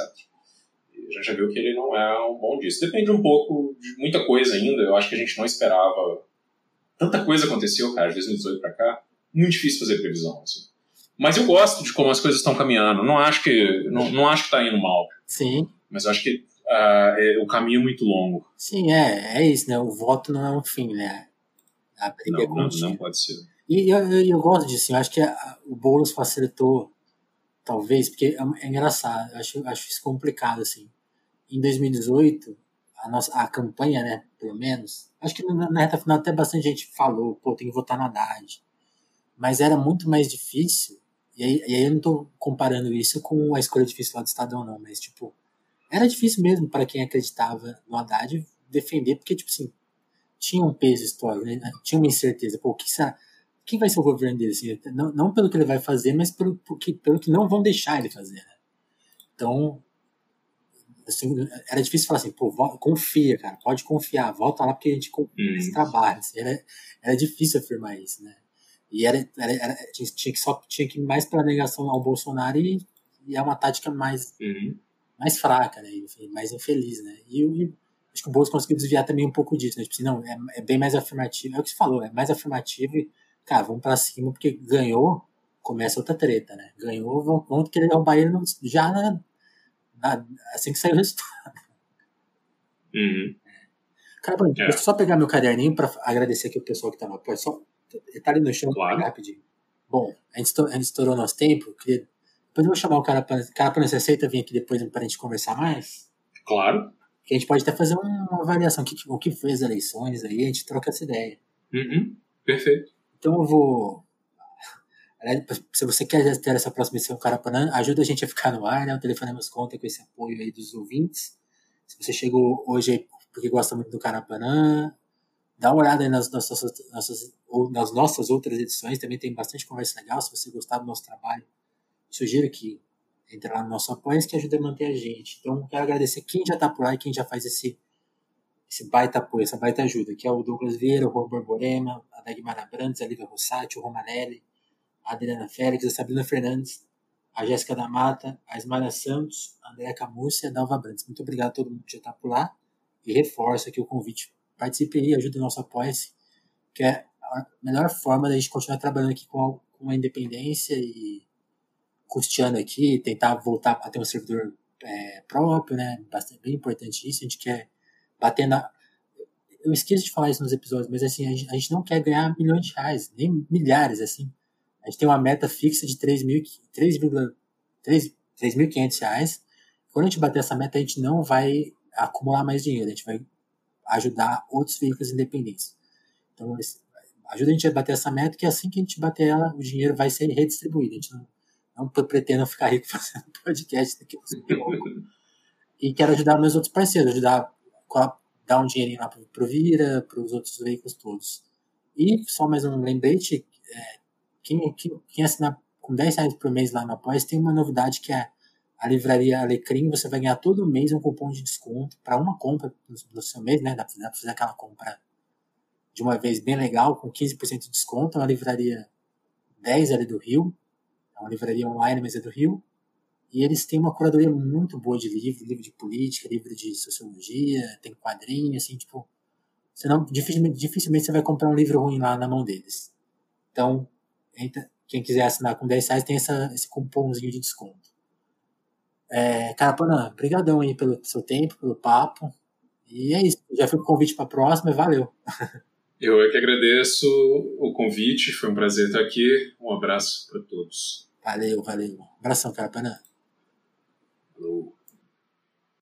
B: E a gente já viu que ele não é um bom disso. Depende um pouco de muita coisa ainda. Eu acho que a gente não esperava. Tanta coisa aconteceu, cara, de 2018 para cá. Muito difícil fazer previsão, assim. Mas eu gosto de como as coisas estão caminhando. Não acho que não, não acho que está indo mal.
A: Sim.
B: Mas eu acho que uh, é, o caminho é muito longo.
A: Sim, é, é isso, né? O voto não é um fim, né?
B: A briga não, é não, não pode ser.
A: E eu, eu, eu gosto disso. Eu acho que a, o Boulos facilitou talvez, porque é, é engraçado, eu acho, acho isso complicado, assim. Em 2018, a nossa a campanha, né, pelo menos, acho que na, na reta final até bastante gente falou, pô, tem que votar na Haddad. Mas era muito mais difícil, e aí, e aí eu não tô comparando isso com a escolha difícil lá do Estadão, não, mas, tipo, era difícil mesmo para quem acreditava no Haddad defender, porque, tipo assim, tinha um peso histórico, né? tinha uma incerteza, pô, que será quem vai ser o governo dele? Assim, não, não pelo que ele vai fazer, mas pelo, pelo, que, pelo que não vão deixar ele fazer. Né? Então, assim, era difícil falar assim, pô, confia, cara, pode confiar, volta lá porque a gente trabalho. Assim, era, era difícil afirmar isso, né? E era, era, era tinha, que só tinha que ir mais para negação ao Bolsonaro e, e é uma tática mais,
B: uhum.
A: mais fraca, né? Enfim, mais infeliz, né? E, e acho que o Bolsonaro conseguiu desviar também um pouco disso, né? Tipo assim, não, é, é bem mais afirmativo. É o que você falou, é mais afirmativo e, cara, vamos para cima porque ganhou, começa outra treta, né? Ganhou, vamos, vamos querer derrubar ele já na, na, assim que sair o resultado.
B: Uhum.
A: Cara, é. deixa eu só pegar meu caderninho para agradecer aqui o pessoal que tá no apoio. Só, tá ali no chão,
B: claro.
A: rapidinho. Bom, a gente, estourou, a gente estourou nosso tempo. Queria, depois eu vou chamar o cara para. Cara, para você aceita vir aqui depois para a gente conversar mais?
B: Claro.
A: Que a gente pode até fazer uma avaliação. O que, o que foi as eleições aí, a gente troca essa ideia.
B: Uhum. Perfeito.
A: Então eu vou. Se você quer ter essa próxima edição Carapanã, ajuda a gente a ficar no ar, né? O Telefonemos conta com esse apoio aí dos ouvintes. Se você chegou hoje aí porque gosta muito do Carapanã, dá uma olhada aí nas nossas, nossas, nas nossas outras edições, também tem bastante conversa legal. Se você gostar do nosso trabalho, sugiro que entre lá no nosso apoio, que ajuda a manter a gente. Então, quero agradecer quem já está por lá e quem já faz esse, esse baita apoio, essa baita ajuda, que é o Douglas Vieira, o Juan Borborema, a Dagmar Abrantes, a Lívia Rossati, o Romanelli, a Adriana Félix, a Sabrina Fernandes, a Jéssica da Mata, a Ismael Santos, a Andréa Camurcia e a Dalva Brandes. Muito obrigado a todo mundo que já está por lá e reforço aqui o convite. Participe aí, ajude o nosso apoia-se, que é a melhor forma da gente continuar trabalhando aqui com a, com a independência e custeando aqui, tentar voltar a ter um servidor é, próprio, né? Bastante, bem importante isso. A gente quer bater na. Eu esqueço de falar isso nos episódios, mas assim, a gente, a gente não quer ganhar milhões de reais, nem milhares, assim. A gente tem uma meta fixa de 3.500 reais. Quando a gente bater essa meta, a gente não vai acumular mais dinheiro, a gente vai ajudar outros veículos independentes. Então, ajuda a gente a bater essa meta, que assim que a gente bater ela, o dinheiro vai ser redistribuído. A gente não, não ficar rico fazendo podcast daqui E quero ajudar meus outros parceiros, ajudar a dar um dinheirinho lá pro Vira, para os outros veículos todos. E só mais um lembrete, é, quem, quem, quem assinar com 10 reais por mês lá no Apoia tem uma novidade que é a livraria Alecrim, você vai ganhar todo mês um cupom de desconto para uma compra no, seu mês, né? Dá para fazer aquela compra de uma vez bem legal, com 15% de desconto. É uma livraria 10 ali do Rio, é uma livraria online, mas é do Rio. E eles têm uma curadoria muito boa de livro, livro de política, livro de sociologia, tem quadrinho, assim, tipo. Você não, dificilmente, dificilmente você vai comprar um livro ruim lá na mão deles. Então, quem quiser assinar com 10 reais tem essa, esse cupomzinho de desconto. É, Carapanã, brigadão aí pelo seu tempo, pelo papo. E é isso. Já fica o convite para a próxima e valeu.
B: Eu é que agradeço o convite, foi um prazer estar aqui. Um abraço para todos.
A: Valeu, valeu. Um abração, Carapanã.
B: Falou.